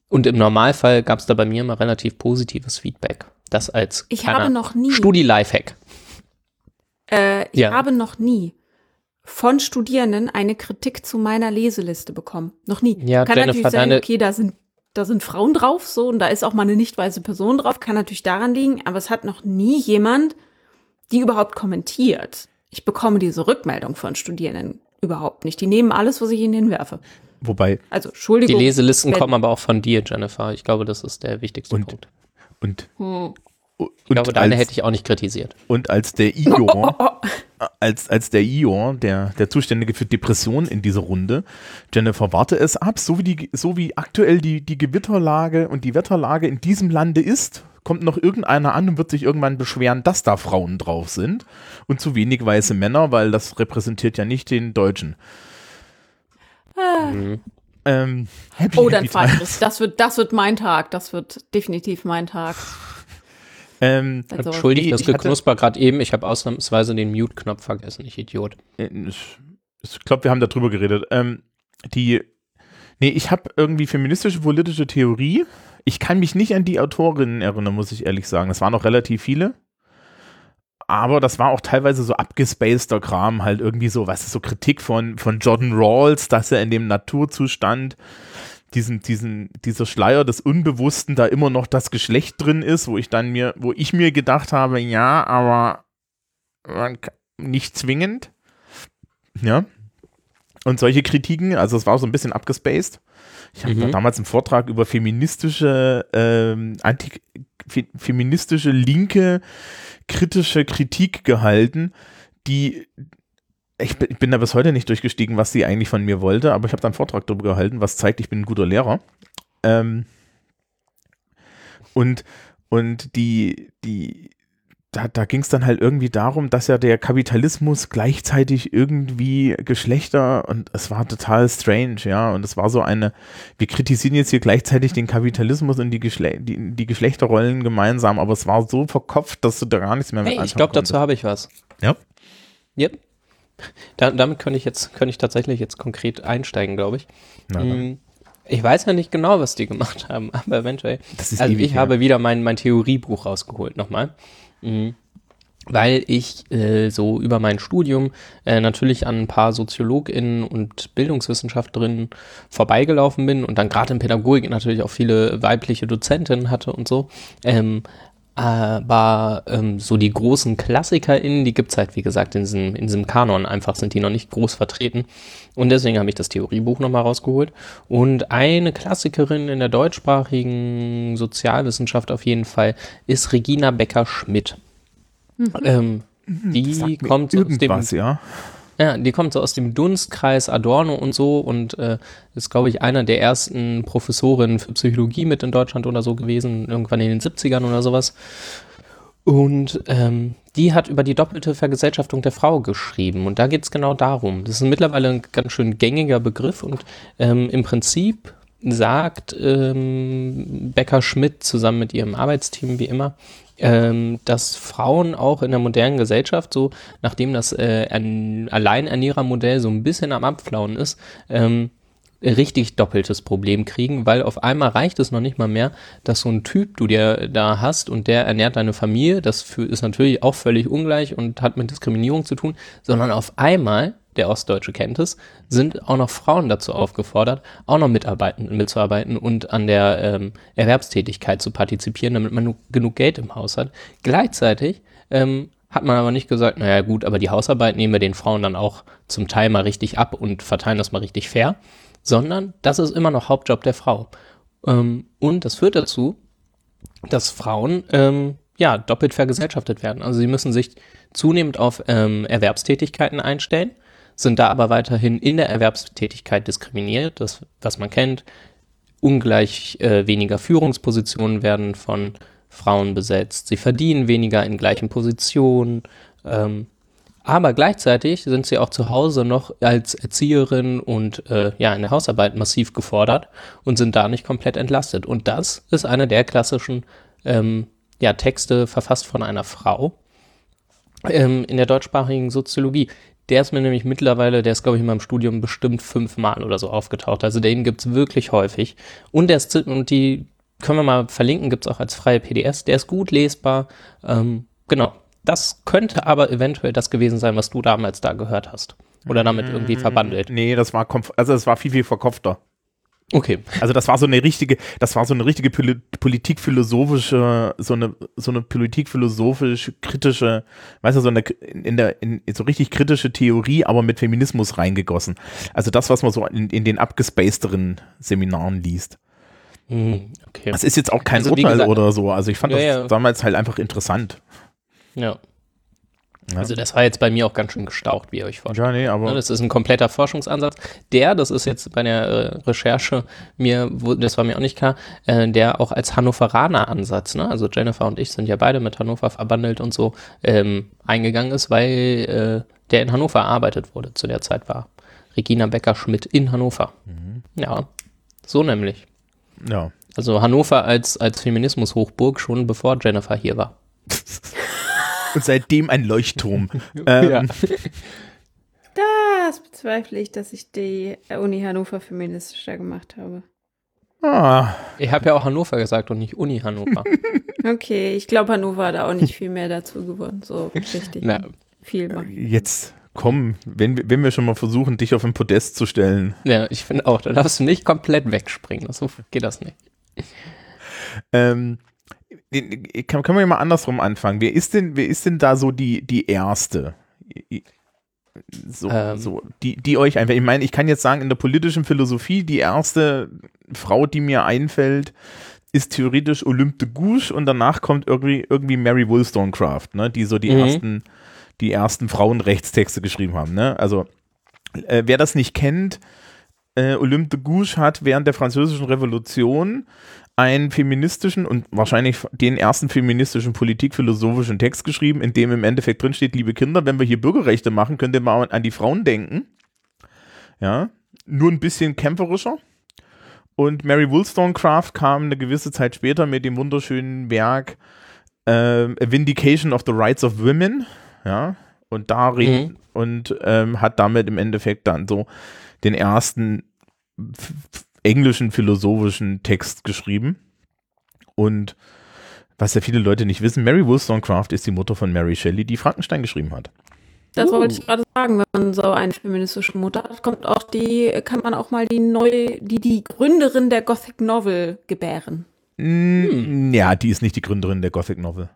und im Normalfall gab es da bei mir immer relativ positives Feedback. Das als
Ich habe noch nie,
Studi-Lifehack.
äh, ich
Ja.
habe noch nie von Studierenden eine Kritik zu meiner Leseliste bekommen. Noch nie.
Ja,
Kann
Jennifer,
natürlich sein, okay, da sind, da sind Frauen drauf, so, und da ist auch mal eine nicht weiße Person drauf, kann natürlich daran liegen, aber es hat noch nie jemand, die überhaupt kommentiert. Ich bekomme diese Rückmeldung von Studierenden überhaupt nicht. Die nehmen alles, was ich ihnen hinwerfe.
Wobei,
Also,
Die
Entschuldigung.
Leselisten
wenn-
kommen aber auch von dir, Jennifer. Ich glaube, das ist der wichtigste
Und-
Punkt.
und,
Hm.
und,
Ich glaube, deine
als,
hätte ich auch nicht kritisiert.
und als der Ior, als, als der Ior, der, der Zuständige für Depressionen in dieser Runde, Jennifer, warte es ab, so wie, die, so wie aktuell die, die Gewitterlage und die Wetterlage in diesem Lande ist, kommt noch irgendeiner an und wird sich irgendwann beschweren, dass da Frauen drauf sind und zu wenig weiße Männer, weil das repräsentiert ja nicht den Deutschen.
Mhm.
Ähm, happy,
Oh, dann
happy
fahr ich. Das wird, das wird mein Tag. Das wird definitiv mein Tag.
Ähm,
Also,
Entschuldigt das Geknusper gerade eben. Ich habe ausnahmsweise den Mute-Knopf vergessen, ich Idiot.
Äh, Ich, ich glaube, wir haben darüber geredet. Ähm, die, nee, ich habe irgendwie feministische politische Theorie. Ich kann mich nicht an die Autorinnen erinnern, muss ich ehrlich sagen. Es waren noch relativ viele. Aber das war auch teilweise so abgespaceder Kram, halt irgendwie so, was ist so Kritik von, von Jordan Rawls, dass er in dem Naturzustand diesen, diesen, dieser Schleier des Unbewussten da immer noch das Geschlecht drin ist, wo ich dann mir, wo ich mir gedacht habe, ja, aber nicht zwingend. Ja. Und solche Kritiken, also es war so ein bisschen abgespaced. Ich habe
Mhm.
da damals einen Vortrag über feministische, ähm, anti, fe, feministische, linke, kritische Kritik gehalten, die ich bin, ich bin da bis heute nicht durchgestiegen, was sie eigentlich von mir wollte, aber ich habe da einen Vortrag darüber gehalten, was zeigt, ich bin ein guter Lehrer. Ähm, und, und die, die, da, da ging es dann halt irgendwie darum, dass ja der Kapitalismus gleichzeitig irgendwie Geschlechter und es war total strange, ja. Und es war so eine, wir kritisieren jetzt hier gleichzeitig den Kapitalismus und die, Geschle die, die Geschlechterrollen gemeinsam, aber es war so verkopft, dass du da gar nichts mehr mit
Hey, ich glaube, dazu habe ich was.
Ja.
Yep. Da, damit könnte ich jetzt, könnte ich tatsächlich jetzt konkret einsteigen, glaube ich.
Na.
Mm, Ich weiß ja nicht genau, was die gemacht haben, aber eventuell.
Das ist
also
ewig
ich
her.
habe wieder mein, mein Theoriebuch rausgeholt nochmal. Mhm. Weil ich äh, so über mein Studium äh, natürlich an ein paar SoziologInnen und Bildungswissenschaftlerinnen vorbeigelaufen bin und dann gerade in Pädagogik natürlich auch viele weibliche Dozentinnen hatte und so. Ähm, aber ähm, so die großen KlassikerInnen, die gibt es halt, wie gesagt, in diesem, in diesem Kanon einfach, sind die noch nicht groß vertreten. Und deswegen habe ich das Theoriebuch nochmal rausgeholt. Und eine Klassikerin in der deutschsprachigen Sozialwissenschaft auf jeden Fall ist Regina Becker-Schmidt. Ähm, die
Sagt mir
kommt aus dem,
ja.
Ja, die kommt so aus dem Dunstkreis Adorno und so und äh, ist, glaube ich, einer der ersten Professorinnen für Psychologie mit in Deutschland oder so gewesen, irgendwann in den 70ern oder sowas. Und ähm, die hat über die doppelte Vergesellschaftung der Frau geschrieben. Und da geht es genau darum. Das ist mittlerweile ein ganz schön gängiger Begriff und ähm, im Prinzip sagt ähm, Becker-Schmidt zusammen mit ihrem Arbeitsteam wie immer, ähm, dass Frauen auch in der modernen Gesellschaft, so nachdem das äh, ein Alleinernährermodell so ein bisschen am Abflauen ist, ähm, richtig doppeltes Problem kriegen, weil auf einmal reicht es noch nicht mal mehr, dass so ein Typ du dir da hast und der ernährt deine Familie, das ist natürlich auch völlig ungleich und hat mit Diskriminierung zu tun, sondern auf einmal, der Ostdeutsche kennt es, sind auch noch Frauen dazu aufgefordert, auch noch mitarbeiten, mitzuarbeiten und an der ähm, Erwerbstätigkeit zu partizipieren, damit man nu- genug Geld im Haus hat. Gleichzeitig ähm, hat man aber nicht gesagt, naja gut, aber die Hausarbeit nehmen wir den Frauen dann auch zum Teil mal richtig ab und verteilen das mal richtig fair, sondern das ist immer noch Hauptjob der Frau. Ähm, und das führt dazu, dass Frauen ähm, ja doppelt vergesellschaftet werden. Also sie müssen sich zunehmend auf ähm, Erwerbstätigkeiten einstellen, sind da aber weiterhin in der Erwerbstätigkeit diskriminiert, das, was man kennt. Ungleich äh, weniger Führungspositionen werden von Frauen besetzt. Sie verdienen weniger in gleichen Positionen. Ähm, aber gleichzeitig sind sie auch zu Hause noch als Erzieherin und äh, ja in der Hausarbeit massiv gefordert und sind da nicht komplett entlastet. Und das ist einer der klassischen ähm, ja, Texte verfasst von einer Frau ähm, in der deutschsprachigen Soziologie. Der ist mir nämlich mittlerweile, der ist glaube ich in meinem Studium bestimmt fünfmal oder so aufgetaucht. Also den gibt es wirklich häufig. Und der ist, und die können wir mal verlinken, gibt es auch als freie PDFs. Der ist gut lesbar. Ähm, genau. Das könnte aber eventuell das gewesen sein, was du damals da gehört hast. Oder damit irgendwie verbandelt.
Nee, das war, also es war viel, viel verkopfter.
Okay.
Also das war so eine richtige, das war so eine richtige Poli politikphilosophische, so eine, so eine politikphilosophisch kritische, weißt du, so eine, in der, in, so richtig kritische Theorie, aber mit Feminismus reingegossen. Also das, was man so in, in den abgespacederen Seminaren liest.
Hm, okay.
Das ist jetzt auch kein
Also
Urteil
gesagt-
oder so. Also ich fand
Ja,
das
ja.
damals halt einfach interessant.
Ja.
Ja.
Also das war jetzt bei mir auch ganz schön gestaucht, wie ihr euch vorstellt.
Ja, nee,
Ne,
aber
Das ist ein kompletter Forschungsansatz. Der, das ist jetzt bei der äh, Recherche mir, wo- das war mir auch nicht klar, äh, der auch als Hannoveraner Ansatz, ne? also Jennifer und ich sind ja beide mit Hannover verbandelt und so, ähm, eingegangen ist, weil äh, der in Hannover arbeitet wurde, zu der Zeit war. Regina Becker-Schmidt in Hannover. Ja, so nämlich.
ja.
Also Hannover als, als Feminismus-Hochburg schon bevor Jennifer hier war.
Und seitdem ein Leuchtturm. ähm,
Das bezweifle ich, dass ich die Uni Hannover feministischer gemacht habe.
ah,
Ich habe ja auch Hannover gesagt und nicht Uni Hannover.
Okay, ich glaube, Hannover hat auch nicht viel mehr dazu gewonnen. So richtig
Na,
viel machen.
jetzt komm, wenn, wenn wir schon mal versuchen, dich auf ein Podest zu stellen.
Ja, ich finde auch, da darfst du nicht komplett wegspringen. So geht das nicht.
Ähm, kann, können wir mal andersrum anfangen. Wer ist denn, wer ist denn da so die, die erste? So,
Ähm.
so, die, die euch einfach, ich meine, ich kann jetzt sagen, in der politischen Philosophie, die erste Frau, die mir einfällt, ist theoretisch Olympe de Gouges und danach kommt irgendwie, irgendwie Mary Wollstonecraft, ne, die so die
Mhm.
ersten, die ersten Frauenrechtstexte geschrieben haben, ne? Also, äh, wer das nicht kennt, äh, Olympe de Gouges hat während der Französischen Revolution einen feministischen und wahrscheinlich den ersten feministischen politikphilosophischen Text geschrieben, in dem im Endeffekt drin steht, liebe Kinder, wenn wir hier Bürgerrechte machen, könnt ihr mal an die Frauen denken. Ja, nur ein bisschen kämpferischer. Und Mary Wollstonecraft kam eine gewisse Zeit später mit dem wunderschönen Werk ähm, A Vindication of the Rights of Women. Ja, und da reden und ähm, hat damit im Endeffekt dann so den ersten englischen philosophischen Text geschrieben. Und was ja viele Leute nicht wissen, Mary Wollstonecraft ist die Mutter von Mary Shelley, die Frankenstein geschrieben hat.
Das wollte ich gerade sagen, wenn man so eine feministische Mutter hat, kommt auch die, kann man auch mal die neue, die, die Gründerin der Gothic Novel gebären.
Mm, Ja, die ist nicht die Gründerin der Gothic Novel.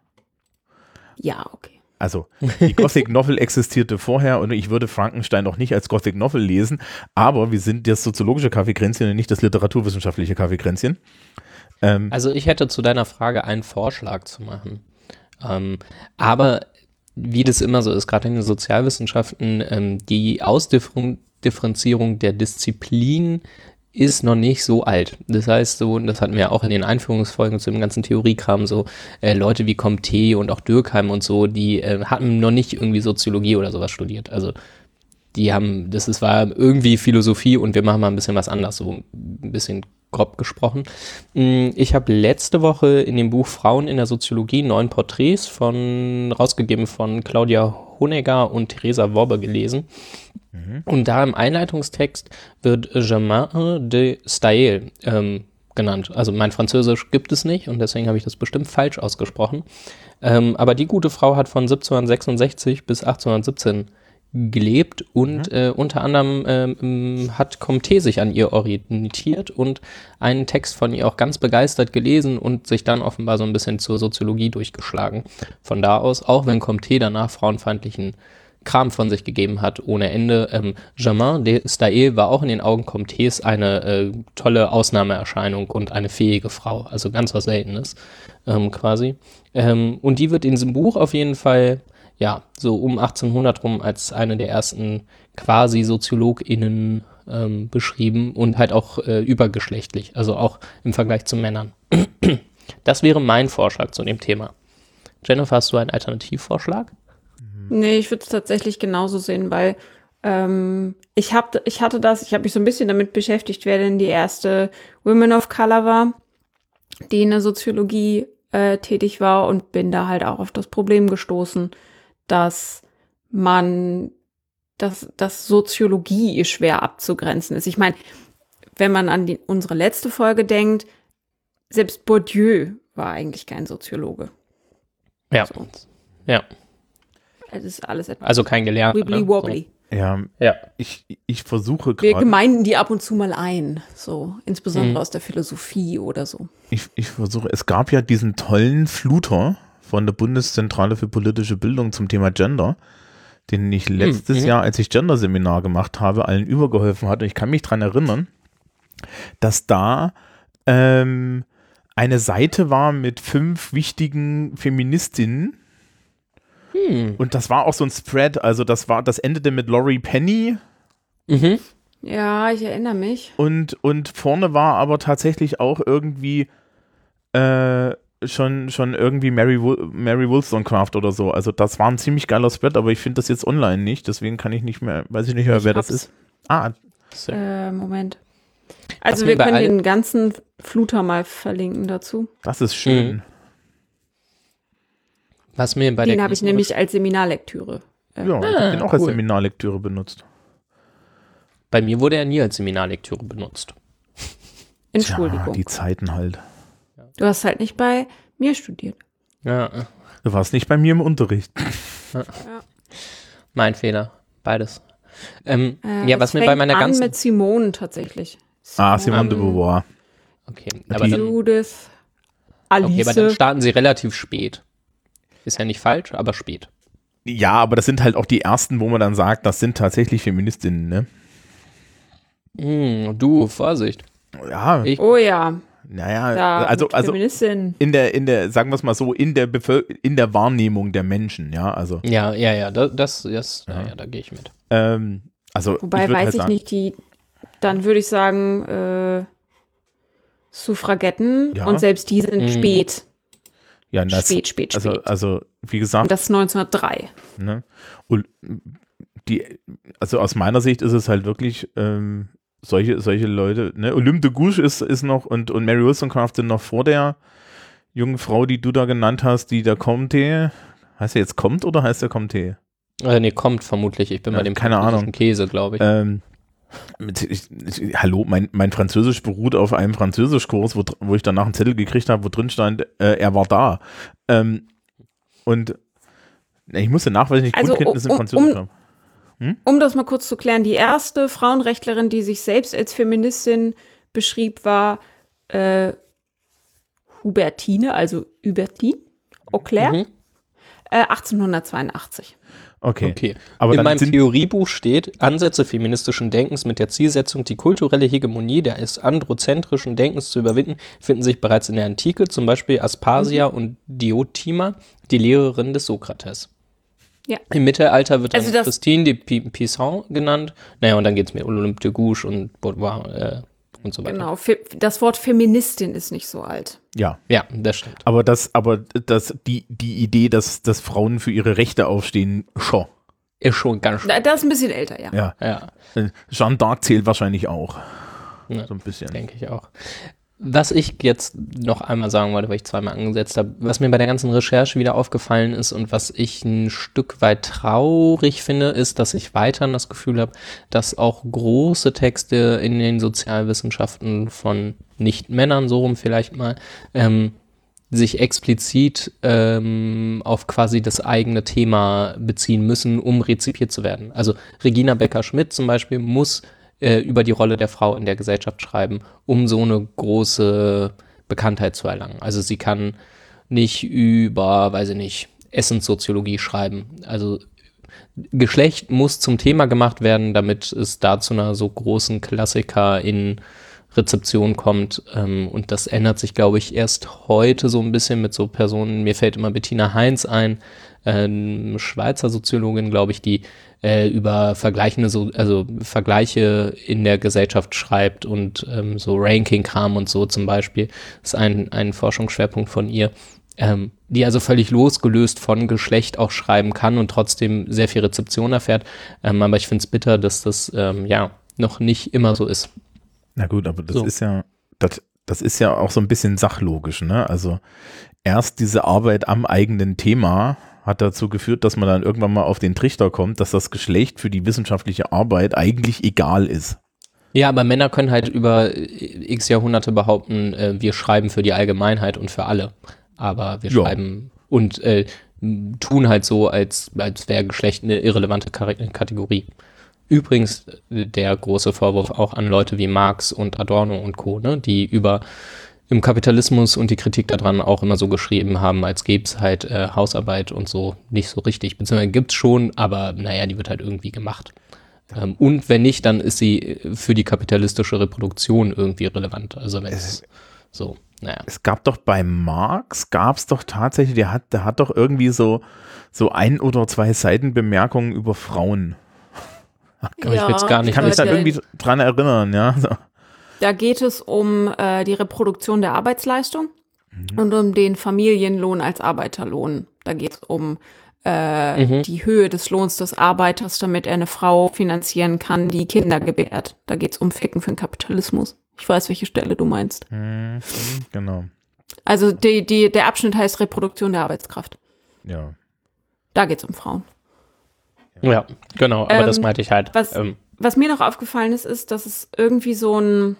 Ja, okay.
Also, die Gothic Novel existierte vorher und ich würde Frankenstein auch nicht als Gothic Novel lesen, aber wir sind das soziologische Kaffeekränzchen und nicht das literaturwissenschaftliche Kaffeekränzchen. Ähm,
Also ich hätte zu deiner Frage einen Vorschlag zu machen. Ähm, aber wie das immer so ist, gerade in den Sozialwissenschaften, ähm, die Ausdifferenzierung der Disziplin ist noch nicht so alt. Das heißt, so, das hatten wir auch in den Einführungsfolgen zu dem ganzen Theoriekram, so äh, Leute wie Comte und auch Dürkheim und so, die äh, hatten noch nicht irgendwie Soziologie oder sowas studiert. Also die haben, das ist, war irgendwie Philosophie und wir machen mal ein bisschen was anders, so ein bisschen grob gesprochen. Mm, Ich habe letzte Woche in dem Buch Frauen in der Soziologie neun Porträts von, rausgegeben von Claudia Honegger und Theresa Worbe gelesen. Und da im Einleitungstext wird Germain de Stael ähm, genannt. Also mein Französisch gibt es nicht und deswegen habe ich das bestimmt falsch ausgesprochen. Ähm, aber die gute Frau hat von 1766 bis 1817 gelebt und äh, unter anderem ähm, hat Comte sich an ihr orientiert und einen Text von ihr auch ganz begeistert gelesen und sich dann offenbar so ein bisschen zur Soziologie durchgeschlagen. Von da aus, auch wenn Comte danach frauenfeindlichen Kram von sich gegeben hat, ohne Ende. Ähm, Germain de Stael war auch in den Augen Comtes eine äh, tolle Ausnahmeerscheinung und eine fähige Frau, also ganz was Seltenes ähm, quasi. Ähm, und die wird in diesem Buch auf jeden Fall, ja, so um 1800 rum als eine der ersten quasi SoziologInnen ähm, beschrieben und halt auch äh, übergeschlechtlich, also auch im Vergleich zu Männern. Das wäre mein Vorschlag zu dem Thema. Jennifer, hast du einen Alternativvorschlag?
Nee, ich würde es tatsächlich genauso sehen, weil ähm, ich, hab, ich hatte das, ich habe mich so ein bisschen damit beschäftigt, wer denn die erste Women of Color war, die in der Soziologie äh, tätig war und bin da halt auch auf das Problem gestoßen, dass man, dass, dass Soziologie schwer abzugrenzen ist. Ich meine, wenn man an die, unsere letzte Folge denkt, selbst Bourdieu war eigentlich kein Soziologe.
Ja.
So.
Ja.
Es ist alles etwas
Also kein Gelernter.
wibbly
ne?
wobbly.
ja,
So. Ja.
ich, ich versuche
Wir
gerade,
gemeinden die ab und zu mal ein, so insbesondere
Mhm.
aus der Philosophie oder so.
ich, ich versuche, es gab ja diesen tollen Fluter von der Bundeszentrale für politische Bildung zum Thema Gender, den ich letztes
mhm.
Jahr, als ich Gender-Seminar gemacht habe, allen übergeholfen hat. Und ich kann mich daran erinnern, dass da ähm, eine Seite war mit fünf wichtigen Feministinnen.
Hm.
Und das war auch so ein Spread, also das war, das endete mit Laurie Penny
Mhm.
Ja, ich erinnere mich.
und, und vorne war aber tatsächlich auch irgendwie äh, schon, schon irgendwie Mary, Mary Wollstonecraft oder so. Also das war ein ziemlich geiler Spread, aber ich finde das jetzt online nicht, deswegen kann ich nicht mehr, weiß ich nicht mehr,
Ich
wer das
hab's.
ist. Ah.
Äh, Moment. Also
mir
wir können den ganzen Fluter mal verlinken dazu.
das ist schön.
Mhm. Was mir bei
Den habe ich nämlich als Seminarlektüre. Äh,
Ja, ich hab den auch als
cool.
Seminarlektüre benutzt.
Bei mir wurde er nie als Seminarlektüre benutzt.
Entschuldigung.
Ja, die Zeiten halt.
du hast halt nicht bei mir studiert.
Ja,
Du warst nicht bei mir im Unterricht.
mein Fehler. beides. Ähm,
Äh,
ja,
es
was mir bei meiner
an
ganzen.
mit Simone tatsächlich.
Ah, Simone de Beauvoir.
Okay, aber dann,
Judith, Alice.
okay, aber dann starten sie relativ spät. Ist ja nicht falsch, aber spät.
Ja, aber das sind halt auch die ersten, wo man dann sagt, das sind tatsächlich Feministinnen, ne?
Hm, du, Vorsicht.
Ja,
Ich-
oh ja,
naja,
da
also, also
Feministin.
in der, in der, sagen wir es mal so, in der Bevöl in der Wahrnehmung der Menschen, ja, also,
Ja, ja, ja, das, das, das ja. ja, da gehe ich mit.
ähm, also,
Wobei
würd
weiß
halt
ich
sagen,
nicht, die, dann würde ich sagen, äh, Suffragetten
Ja.
und selbst die sind
Mhm.
spät.
Ja, das,
spät, spät,
also,
spät.
also, wie
Und
gesagt,
das ist 1903.
ne, und die, also aus meiner Sicht ist es halt wirklich, ähm, solche, solche Leute, ne, Olympe de Gouges ist, ist noch und, und Mary Wollstonecraft sind noch vor der jungen Frau, die du da genannt hast, die da Comte, heißt er jetzt kommt oder heißt er Comte?
Äh, nee, kommt vermutlich. Ich bin
Ja,
bei dem
keine Ahnung.
Käse, glaube ich.
Ähm, mit, ich, ich, hallo, mein, mein Französisch beruht auf einem Französischkurs, wo, wo ich danach einen Zettel gekriegt habe, wo drin stand, äh, er war da. Ähm, und ich musste nachweisen, ich
Also,
Grundkenntnisse
um-
in Französisch
um-
habe.
Um das mal kurz zu klären, die erste Frauenrechtlerin, die sich selbst als Feministin beschrieb, war äh, Hubertine, also Hubertine Auclair,
Mhm.
äh, 1882.
Okay.
Okay.
Aber
In meinem Theoriebuch steht Ansätze feministischen Denkens mit der Zielsetzung, die kulturelle Hegemonie des androzentrischen Denkens zu überwinden, finden sich bereits in der Antike, zum Beispiel Aspasia
Mhm.
und Diotima, die Lehrerin des Sokrates.
Ja.
Im Mittelalter wird dann
Also
Christine de Pi- Pizan genannt. Naja, und dann geht es mit Olympe de Gouges und Beauvoir äh, und so weiter.
Genau, Fe das Wort Feministin ist nicht so alt.
ja.
Ja, das stimmt.
Aber das, aber das, die, die Idee, dass, dass Frauen für ihre Rechte aufstehen, schon.
Ist schon ganz schön.
Da- Das ist ein bisschen älter, ja.
Ja.
Ja,
Jeanne d'Arc zählt wahrscheinlich auch.
Ja.
So ein bisschen.
denke ich auch. Was ich jetzt noch einmal sagen wollte, weil ich zweimal angesetzt habe, was mir bei der ganzen Recherche wieder aufgefallen ist und was ich ein Stück weit traurig finde, ist, dass ich weiterhin das Gefühl habe, dass auch große Texte in den Sozialwissenschaften von Nicht-Männern, so rum vielleicht mal, ähm, sich explizit ähm, auf quasi das eigene Thema beziehen müssen, um rezipiert zu werden. Also Regina Becker-Schmidt zum Beispiel muss äh, über die Rolle der Frau in der Gesellschaft schreiben, um so eine große Bekanntheit zu erlangen. Also sie kann nicht über, weiß ich nicht, Essenssoziologie schreiben. Also Geschlecht muss zum Thema gemacht werden, damit es da zu einer so großen Klassiker in Rezeption kommt. Ähm, und das ändert sich, glaube ich, erst heute so ein bisschen mit so Personen. Mir fällt immer Bettina Heinz ein, ähm, Schweizer Soziologin, glaube ich, die äh, über vergleichende, so, also Vergleiche in der Gesellschaft schreibt und ähm, so Ranking-Kram und so zum Beispiel. ist ein, ein Forschungsschwerpunkt von ihr. Ähm, die also völlig losgelöst von Geschlecht auch schreiben kann und trotzdem sehr viel Rezeption erfährt. Ähm, aber ich finde es bitter, dass das ähm, ja noch nicht immer so ist.
Na gut, aber das
So.
ist ja, das, das ist ja auch so ein bisschen sachlogisch, ne? Also erst diese Arbeit am eigenen Thema hat dazu geführt, dass man dann irgendwann mal auf den Trichter kommt, dass das Geschlecht für die wissenschaftliche Arbeit eigentlich egal ist.
Ja, aber Männer können halt über äh, x Jahrhunderte behaupten, äh, wir schreiben für die Allgemeinheit und für alle. Aber wir
Ja.
schreiben und äh, tun halt so, als, als wäre Geschlecht eine irrelevante Kategorie. Übrigens äh, der große Vorwurf auch an Leute wie Marx und Adorno und Co., ne, die über im Kapitalismus und die Kritik daran auch immer so geschrieben haben, als gäbe es halt äh, Hausarbeit und so nicht so richtig. Beziehungsweise gibt es schon, aber naja, die wird halt irgendwie gemacht. Ähm, und wenn nicht, dann ist sie äh, für die kapitalistische Reproduktion irgendwie relevant. Also wenn es so, naja.
Es gab doch bei Marx, gab es doch tatsächlich, der hat, der hat doch irgendwie so, so ein oder zwei Seiten Bemerkungen über Frauen.
Kann ich jetzt gar
Ich
nicht
kann mich da irgendwie dran erinnern, ja. So.
Da geht es um äh, die Reproduktion der Arbeitsleistung und um den Familienlohn als Arbeiterlohn. Da geht es um äh,
Mhm.
die Höhe des Lohns des Arbeiters, damit er eine Frau finanzieren kann, die Kinder gebärt. Da geht es um Ficken für den Kapitalismus. Ich weiß, welche Stelle du meinst.
Mhm, Genau.
Also die, die, der Abschnitt heißt Reproduktion der Arbeitskraft.
Ja.
Da geht es um Frauen.
Ja, genau, aber das
Ähm,
meinte ich halt.
was-
ähm,
Was mir noch aufgefallen ist, ist, dass es irgendwie so ein,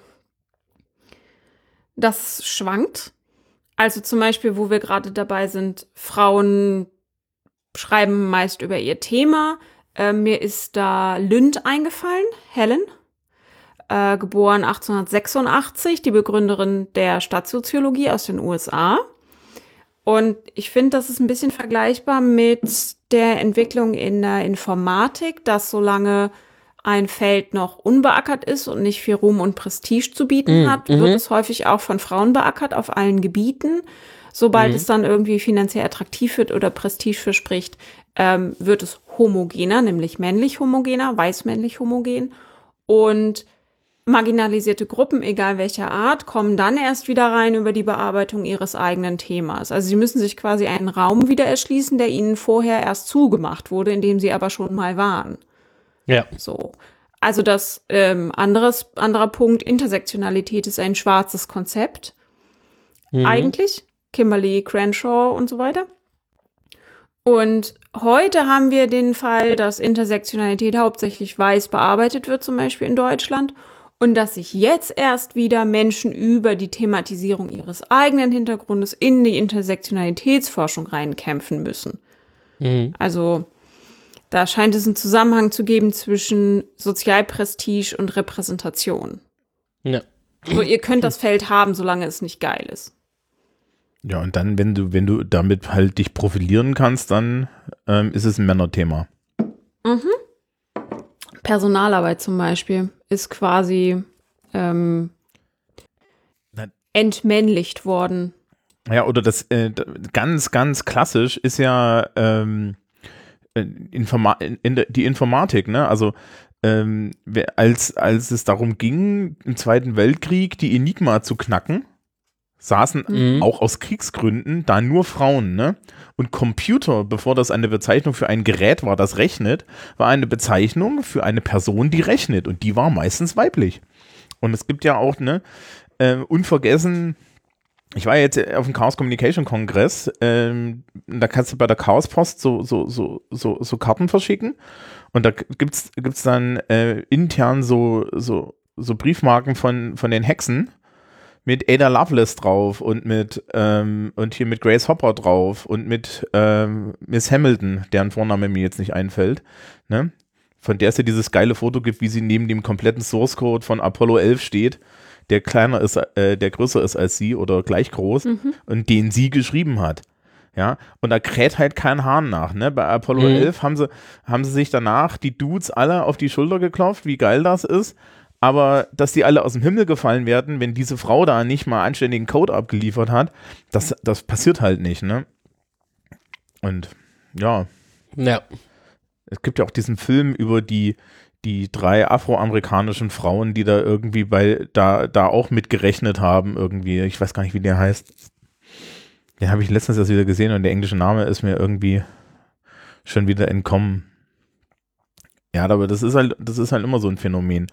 das schwankt. Also zum Beispiel, wo wir gerade dabei sind, Frauen schreiben meist über ihr Thema, Äh, mir ist da Lünd eingefallen, Helen, äh, geboren 1886, die Begründerin der Stadtsoziologie aus den USA. Und ich finde, das ist ein bisschen vergleichbar mit der Entwicklung in der Informatik, dass solange ein Feld noch unbeackert ist und nicht viel Ruhm und Prestige zu bieten
Mm,
hat,
mhm.
wird es häufig auch von Frauen beackert auf allen Gebieten. Sobald
Mhm.
es dann irgendwie finanziell attraktiv wird oder Prestige verspricht, ähm, wird es homogener, nämlich männlich homogener, weiß-männlich homogen. Und marginalisierte Gruppen, egal welcher Art, kommen dann erst wieder rein über die Bearbeitung ihres eigenen Themas. Also sie müssen sich quasi einen Raum wieder erschließen, der ihnen vorher erst zugemacht wurde, in dem sie aber schon mal waren.
Ja.
So. Also das ähm, anderes, anderer Punkt, Intersektionalität ist ein schwarzes Konzept.
Mhm.
Eigentlich. Kimberly Crenshaw und so weiter. Und heute haben wir den Fall, dass Intersektionalität hauptsächlich weiß bearbeitet wird, zum Beispiel in Deutschland. Und dass sich jetzt erst wieder Menschen über die Thematisierung ihres eigenen Hintergrundes in die Intersektionalitätsforschung reinkämpfen müssen.
Mhm.
Also da scheint es einen Zusammenhang zu geben zwischen Sozialprestige und Repräsentation.
Ja.
So, ihr könnt das Feld haben, solange es nicht geil ist.
Ja, und dann, wenn du, wenn du damit halt dich profilieren kannst, dann ähm, ist es ein Männerthema.
Personalarbeit zum Beispiel ist quasi ähm, entmännlicht worden.
Ja, oder das äh, ganz, ganz klassisch ist ja ähm, äh, Informa in, der, die Informatik, ne? Also ähm, als, als es darum ging, im Zweiten Weltkrieg die Enigma zu knacken, saßen
Mhm.
auch aus Kriegsgründen da nur Frauen, ne? Und Computer, bevor das eine Bezeichnung für ein Gerät war, das rechnet, war eine Bezeichnung für eine Person, die rechnet. Und die war meistens weiblich. Und es gibt ja auch, ne, äh, unvergessen, ich war jetzt auf dem Chaos Communication Kongress, ähm, da kannst du bei der Chaos Post so, so, so, so, so Karten verschicken und da gibt's, gibt's dann äh, intern so, so, so Briefmarken von, von den Hexen mit Ada Lovelace drauf und mit, ähm, und hier mit Grace Hopper drauf und mit ähm, Miss Hamilton, deren Vorname mir jetzt nicht einfällt, ne? Von der es ja dieses geile Foto gibt, wie sie neben dem kompletten Source Code von Apollo 11 steht, der kleiner ist, äh, der größer ist als sie oder gleich groß und den sie geschrieben hat. Ja, und da kräht halt kein Hahn nach, ne? Bei Apollo
Mhm.
11 haben sie, haben sie sich danach die Dudes alle auf die Schulter geklopft, wie geil das ist. Aber dass die alle aus dem Himmel gefallen werden, wenn diese Frau da nicht mal anständigen Code abgeliefert hat, das, das passiert halt nicht, ne? Und ja,
Ja.
es gibt ja auch diesen Film über die, die drei afroamerikanischen Frauen, die da irgendwie bei, da, da auch mitgerechnet haben, irgendwie. Ich weiß gar nicht, wie der heißt. Den habe ich letztens erst wieder gesehen und der englische Name ist mir irgendwie schon wieder entkommen. Ja, aber das ist halt, das ist halt immer so ein Phänomen.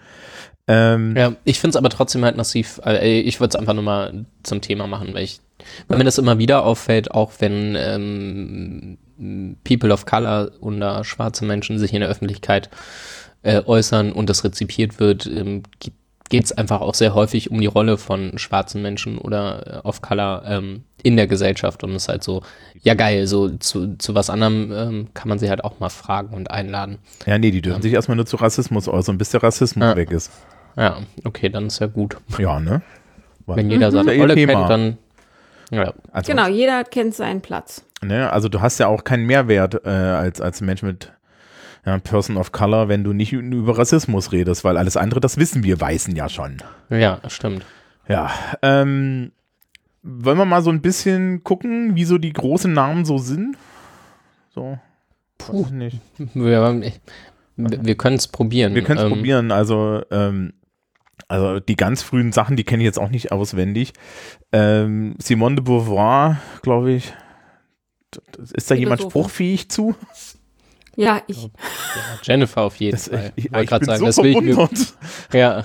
Ähm,
Ja, ich finde es aber trotzdem halt massiv, äh, ich würde es einfach nur mal zum Thema machen, weil ich, weil mir das immer wieder auffällt, auch wenn ähm, People of Color oder schwarze Menschen sich in der Öffentlichkeit äh, äußern und das rezipiert wird, ähm, geht es einfach auch sehr häufig um die Rolle von schwarzen Menschen oder äh, of Color ähm, in der Gesellschaft und es ist halt so, ja geil, so zu, zu was anderem ähm, kann man sie halt auch mal fragen und einladen.
ja, nee, die dürfen sich erstmal nur zu Rassismus äußern, bis der Rassismus
Ja.
weg ist.
Ja, okay, dann ist ja gut.
Ja, ne?
Wenn jeder seine Rolle
Thema.
kennt, dann ja.
Also,
Genau, jeder kennt seinen Platz.
Ne? Also du hast ja auch keinen Mehrwert äh, als, als Mensch mit ja, Person of Color, wenn du nicht über Rassismus redest, weil alles andere, das wissen wir Weißen ja schon.
Ja, stimmt.
Ja, ähm, wollen wir mal so ein bisschen gucken, wie so die großen Namen so sind? So, Puh. nicht.
Wir, wir, können es probieren.
Wir können es
Ähm,
probieren, also ähm, also die ganz frühen Sachen, die kenne ich jetzt auch nicht auswendig. Ähm, Simone de Beauvoir, glaube ich. Ist da jemand spruchfähig zu?
Ja, ich.
Ja, Jennifer auf jeden
Das,
Fall.
ich,
Wollte
ich
grad
bin
sagen,
so
das will ich mir, ja,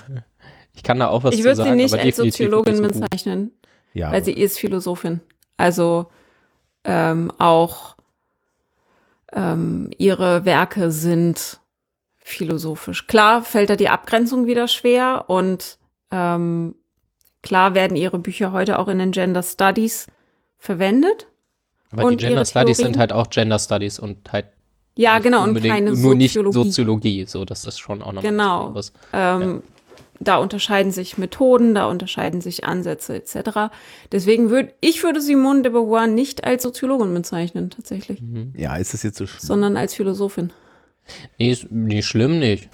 ich kann da auch was
Ich
zu
würde
sagen,
sie nicht als Soziologin bezeichnen,
Ja,
weil sie ist Philosophin. Also ähm, auch ähm, ihre Werke sind philosophisch. Klar fällt da die Abgrenzung wieder schwer und ähm, klar werden ihre Bücher heute auch in den Gender Studies verwendet.
Aber
Und
die Gender Studies
Theorien?
sind halt auch Gender Studies und halt
Ja,
Nicht
genau, und keine
Nur nicht
Soziologie.
Soziologie, so, das ist schon auch noch
Genau.
was
Ähm, Da unterscheiden sich Methoden, da unterscheiden sich Ansätze etc. Deswegen würde ich würde Simone de Beauvoir nicht als Soziologin bezeichnen tatsächlich,
Ja, ist das jetzt so schlimm?
sondern als Philosophin.
Nee, ist nicht schlimm nicht.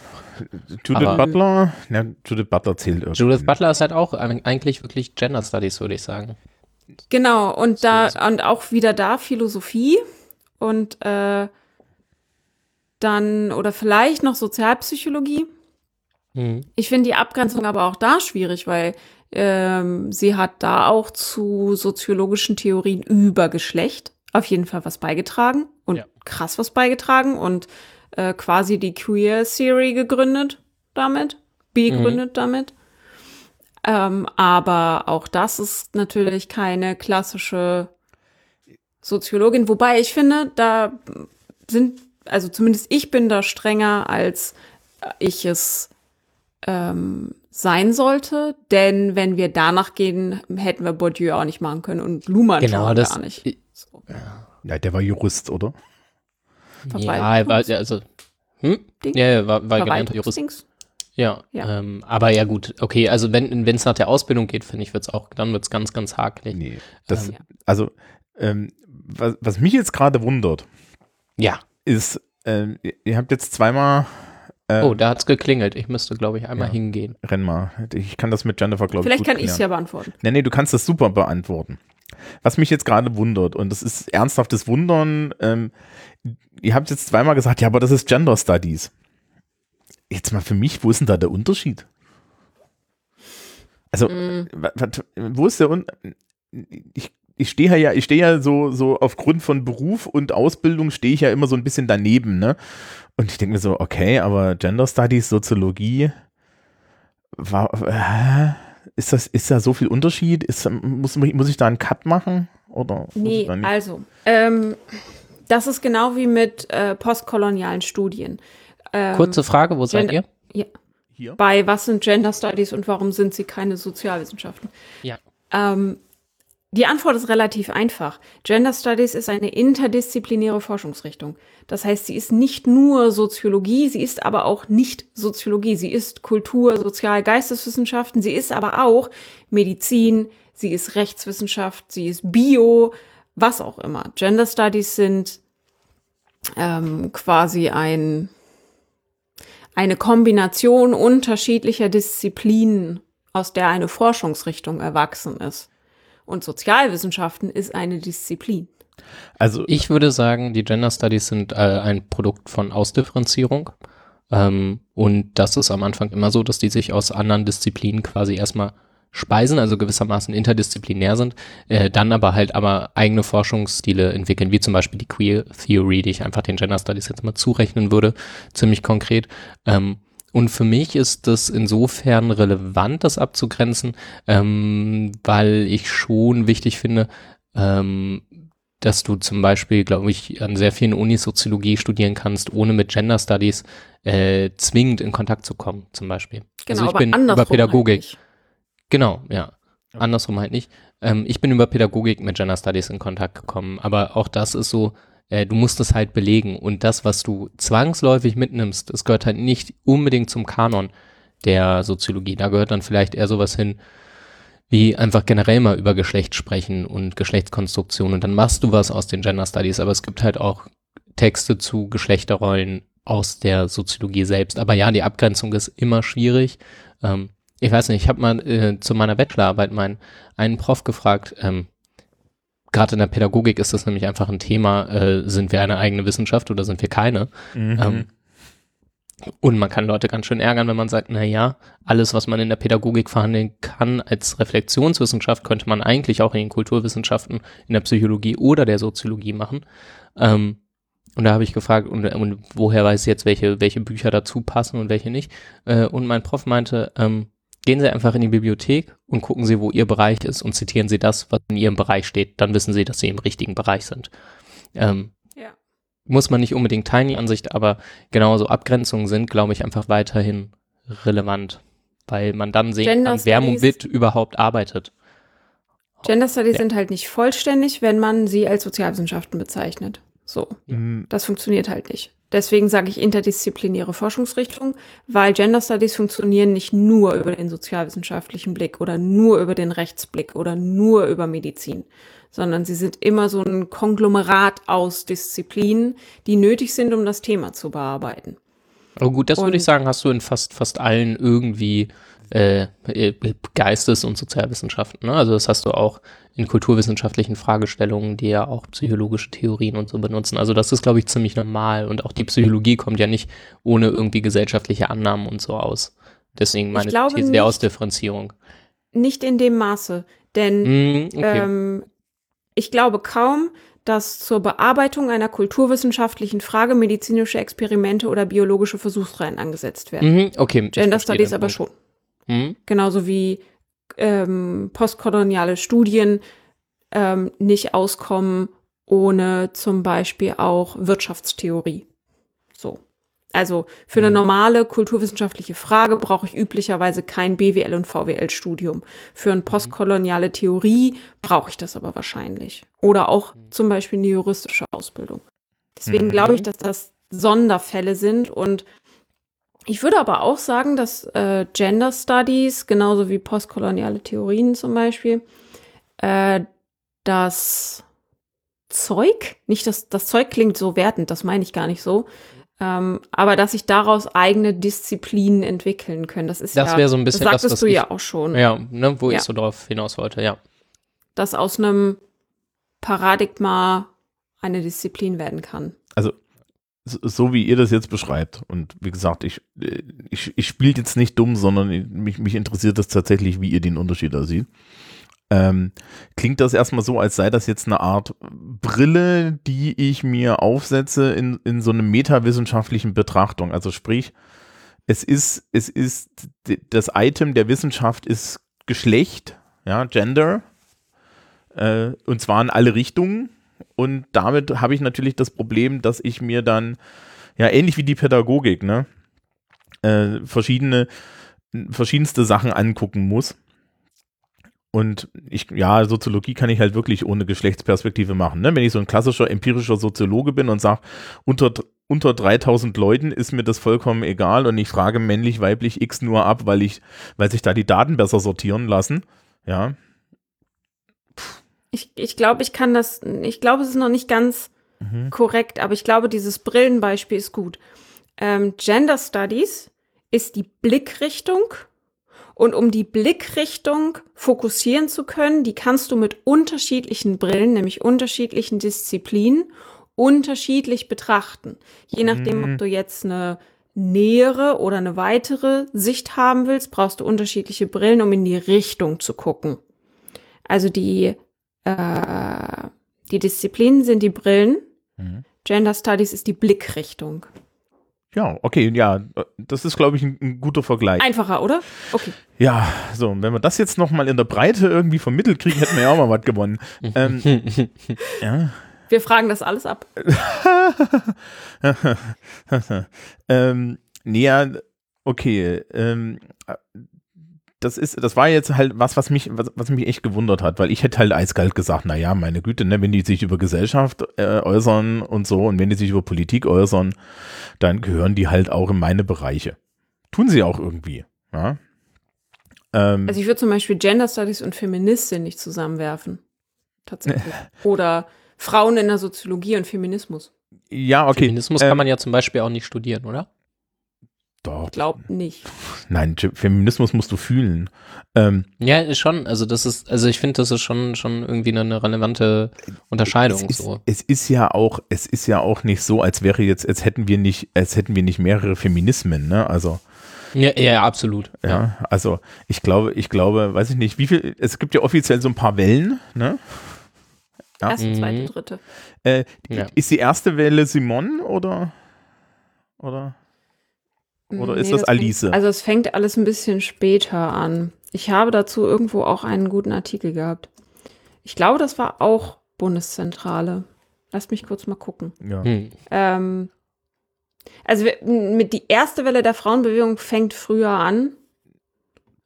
Judith
aber-
Butler? Ja, Judith Butler zählt irgendwie.
Judith Butler ist halt auch eig- eigentlich wirklich Gender Studies, würde ich sagen.
Genau, und da und auch wieder da Philosophie und äh, dann oder vielleicht noch Sozialpsychologie.
Mhm.
Ich finde die Abgrenzung aber auch da schwierig, weil ähm, sie hat da auch zu soziologischen Theorien über Geschlecht auf jeden Fall was beigetragen und
Ja.
krass was beigetragen und äh, quasi die Queer Theory gegründet damit, begründet damit. Ähm, aber auch das ist natürlich keine klassische Soziologin, wobei ich finde, da sind, also zumindest ich bin da strenger, als ich es ähm, sein sollte, denn wenn wir danach gehen, hätten wir Bourdieu auch nicht machen können und Luhmann
Genau,
schon
das-
gar nicht. So.
Ja, der war Jurist, oder?
Ja, er war, ja, also, hm?
Ding.
Ja, er war, war gelernter Jurist.
Verwaltungsdings.
Ja,
Ja.
Ähm, aber ja gut, okay, also wenn es nach der Ausbildung geht, finde ich, wird's auch, dann wird's ganz, ganz hakelig.
Nee. Das,
Ähm.
Also, ähm, was, was mich jetzt gerade wundert,
Ja.
Ist, ähm, ihr- habt jetzt zweimal. Äh,
Oh, da hat's geklingelt. Ich müsste, glaube ich, einmal
Ja.
hingehen.
Renn mal. Ich kann das mit Jennifer, glaube ich.
Vielleicht
gut
kann ich es ja beantworten.
Nee, nee, du kannst das super beantworten. Was mich jetzt gerade wundert, und das ist ernsthaftes Wundern, ähm, ihr habt jetzt zweimal gesagt, ja, aber das ist Gender Studies. Jetzt mal für mich, wo ist denn da der Unterschied? Also, wa- wo ist der Unterschied? Ich, ich stehe ja, ich stehe ja so, so aufgrund von Beruf und Ausbildung stehe ich ja immer so ein bisschen daneben, ne? Und ich denke mir so, okay, aber Gender Studies, Soziologie, war, äh, ist das, ist da so viel Unterschied? Ist, muss, muss ich da einen Cut machen? Oder
Nee, also, ähm, das ist genau wie mit äh, postkolonialen Studien. Ähm,
Kurze Frage, wo seid
Gender-
ihr?
Ja.
Hier?
Bei was sind Gender Studies und warum sind sie keine Sozialwissenschaften?
Ja.
Ähm, die Antwort ist relativ einfach. Gender Studies ist eine interdisziplinäre Forschungsrichtung. Das heißt, sie ist nicht nur Soziologie, sie ist aber auch nicht Soziologie. Sie ist Kultur, Sozial-, Geisteswissenschaften, sie ist aber auch Medizin, sie ist Rechtswissenschaft, sie ist Bio, was auch immer. Gender Studies sind ähm, quasi ein, eine Kombination unterschiedlicher Disziplinen, aus der eine Forschungsrichtung erwachsen ist. Und Sozialwissenschaften ist eine Disziplin.
Also,
Ich würde sagen, die Gender Studies sind äh, ein Produkt von Ausdifferenzierung. Ähm, und das ist am Anfang immer so, dass die sich aus anderen Disziplinen quasi erstmal speisen, also gewissermaßen interdisziplinär sind, äh, dann aber halt aber eigene Forschungsstile entwickeln, wie zum Beispiel die Queer Theory, die ich einfach den Gender Studies jetzt mal zurechnen würde, ziemlich konkret. Ähm, und für mich ist das insofern relevant, das abzugrenzen, ähm, weil ich schon wichtig finde, ähm, dass du zum Beispiel, glaube ich, an sehr vielen Unis Soziologie studieren kannst, ohne mit Gender Studies äh, zwingend in Kontakt zu kommen, zum Beispiel.
Genau,
also ich
aber
bin
andersrum
über Pädagogik.
Halt nicht.
Genau, ja. Andersrum halt nicht. Ähm, ich bin über Pädagogik mit Gender Studies in Kontakt gekommen, aber auch das ist so, äh, du musst es halt belegen und das, was du zwangsläufig mitnimmst, das gehört halt nicht unbedingt zum Kanon der Soziologie. Da gehört dann vielleicht eher sowas hin, wie einfach generell mal über Geschlecht sprechen und Geschlechtskonstruktion und dann machst du was aus den Gender Studies, aber es gibt halt auch Texte zu Geschlechterrollen aus der Soziologie selbst. Aber ja, die Abgrenzung ist immer schwierig. Ähm, ich weiß nicht, ich habe mal äh, zu meiner Bachelorarbeit meinen einen Prof gefragt, ähm, gerade in der Pädagogik ist das nämlich einfach ein Thema, äh, sind wir eine eigene Wissenschaft oder sind wir keine?
mhm.
Ähm, und man kann Leute ganz schön ärgern, wenn man sagt, na ja, alles, was man in der Pädagogik verhandeln kann als Reflexionswissenschaft, könnte man eigentlich auch in den Kulturwissenschaften, in der Psychologie oder der Soziologie machen. Ähm, und da habe ich gefragt, und, und woher weiß ich jetzt, welche, welche Bücher dazu passen und welche nicht? Äh, und mein Prof meinte, ähm, gehen Sie einfach in die Bibliothek und gucken Sie, wo Ihr Bereich ist und zitieren Sie das, was in Ihrem Bereich steht. Dann wissen Sie, dass Sie im richtigen Bereich sind. Ähm,
Ja.
muss man nicht unbedingt teilen, die Ansicht, aber genauso Abgrenzungen sind, glaube ich, einfach weiterhin relevant, weil man dann sehen
Gender
kann, wer womit überhaupt arbeitet.
Gender Studies
Ja.
sind halt nicht vollständig, wenn man sie als Sozialwissenschaften bezeichnet. So.
Mhm.
Das funktioniert halt nicht. Deswegen sage ich interdisziplinäre Forschungsrichtung, weil Gender Studies funktionieren nicht nur über den sozialwissenschaftlichen Blick oder nur über den Rechtsblick oder nur über Medizin, sondern sie sind immer so ein Konglomerat aus Disziplinen, die nötig sind, um das Thema zu bearbeiten.
Aber gut, das würde ich
Und-
sagen, hast du in fast, fast allen irgendwie äh, äh, Geistes- und Sozialwissenschaften. Ne? Also das hast du auch in kulturwissenschaftlichen Fragestellungen, die ja auch psychologische Theorien und so benutzen. Also das ist, glaube ich, ziemlich normal. Und auch die Psychologie kommt ja nicht ohne irgendwie gesellschaftliche Annahmen und so aus. Deswegen meine These der
nicht.
Ausdifferenzierung.
Nicht in dem Maße, denn
Mm, okay.
Ähm, ich glaube kaum, dass zur Bearbeitung einer kulturwissenschaftlichen Frage medizinische Experimente oder biologische Versuchsreihen angesetzt werden.
mhm, okay.
Gender Studies aber schon.
Mhm.
Genauso wie ähm, postkoloniale Studien ähm, nicht auskommen ohne zum Beispiel auch Wirtschaftstheorie. So. Also für eine normale kulturwissenschaftliche Frage brauche ich üblicherweise kein BWL und VWL-Studium. Für eine postkoloniale Theorie brauche ich das aber wahrscheinlich. Oder auch zum Beispiel eine juristische Ausbildung. Deswegen
Mhm.
glaube ich, dass das Sonderfälle sind und ich würde aber auch sagen, dass äh, Gender Studies, genauso wie postkoloniale Theorien zum Beispiel, äh, das Zeug, nicht das, das Zeug klingt so wertend, das meine ich gar nicht so, ähm, aber dass sich daraus eigene Disziplinen entwickeln können. Das ist
Das
ja,
wäre so ein bisschen
das
das,
sagtest
was
du
ich-
ja auch schon,
Ja, ne, wo
Ja.
ich so drauf hinaus wollte, ja.
dass aus einem Paradigma eine Disziplin werden kann.
Also so, wie ihr das jetzt beschreibt und wie gesagt, ich, äh, ich, ich spiele jetzt nicht dumm, sondern mich, mich interessiert das tatsächlich, wie ihr den Unterschied da seht. Ähm, klingt das erstmal so, als sei das jetzt eine Art Brille, die ich mir aufsetze in, in so einer metawissenschaftlichen Betrachtung. Also sprich, es ist, es ist, das Item der Wissenschaft ist Geschlecht, ja, Gender, äh, und zwar in alle Richtungen. Und damit habe ich natürlich das Problem, dass ich mir dann, ja, ähnlich wie die Pädagogik, ne, äh, verschiedene, verschiedenste Sachen angucken muss. Und ich, ja, Soziologie kann ich halt wirklich ohne Geschlechtsperspektive machen. Ne? Wenn ich so ein klassischer empirischer Soziologe bin und sage, unter, unter 3000 Leuten ist mir das vollkommen egal und ich frage männlich, weiblich X nur ab, weil ich, weil sich da die Daten besser sortieren lassen. Ja,
Ich, ich glaube, ich kann das, ich glaube, es ist noch nicht ganz
Mhm.
korrekt, aber ich glaube, dieses Brillenbeispiel ist gut. Ähm, Gender Studies ist die Blickrichtung und um die Blickrichtung fokussieren zu können, die kannst du mit unterschiedlichen Brillen, nämlich unterschiedlichen Disziplinen, unterschiedlich betrachten. Je nachdem,
Mhm.
ob du jetzt eine nähere oder eine weitere Sicht haben willst, brauchst du unterschiedliche Brillen, um in die Richtung zu gucken. Also die, äh, die Disziplinen sind die Brillen,
Mhm.
Gender Studies ist die Blickrichtung.
Ja, okay, ja, das ist, glaube ich, ein, ein guter Vergleich.
Einfacher, oder? Okay.
Ja, so, und wenn wir das jetzt nochmal in der Breite irgendwie vermittelt kriegen, hätten wir ja auch mal was gewonnen. ähm, ja.
Wir fragen das alles ab.
ähm, nee, ja, okay. Ähm, das ist, das war jetzt halt was, was mich, was, was mich echt gewundert hat, weil ich hätte halt eiskalt gesagt, naja, meine Güte, ne, wenn die sich über Gesellschaft äh, äußern und so und wenn die sich über Politik äußern, dann gehören die halt auch in meine Bereiche. Tun sie auch irgendwie, ja. Ähm,
Also ich würde zum Beispiel Gender Studies und Feministin nicht zusammenwerfen. Tatsächlich. Oder Frauen in der Soziologie und Feminismus.
ja, okay.
Feminismus
ähm,
kann man ja zum Beispiel auch nicht studieren, oder?
Doch,
Glaubt nicht.
nein, Feminismus musst du fühlen. Ähm,
Ja, ist schon. Also das ist, also ich finde, das ist schon, schon irgendwie eine relevante Unterscheidung.
Es ist,
so.
es ist ja auch, es ist ja auch nicht so, als wäre jetzt, als hätten wir nicht, als hätten wir nicht mehrere Feminismen, ne? Also,
Ja, ja, absolut.
ja, also ich glaube, ich glaube, weiß ich nicht, wie viel, es gibt ja offiziell so ein paar Wellen, ne? Ja.
Erste,
Mhm.
zweite, dritte.
Äh,
Ja.
Ist die erste Welle Simon oder? Oder? Oder ist das
fängt-
Alice?
also es fängt alles ein bisschen später an. Ich habe dazu irgendwo auch einen guten Artikel gehabt. Ich glaube, das war auch Bundeszentrale. Lasst mich kurz mal gucken.
Ja.
Hm.
Hm.
Ähm, also wir- mit die erste Welle der Frauenbewegung fängt früher an.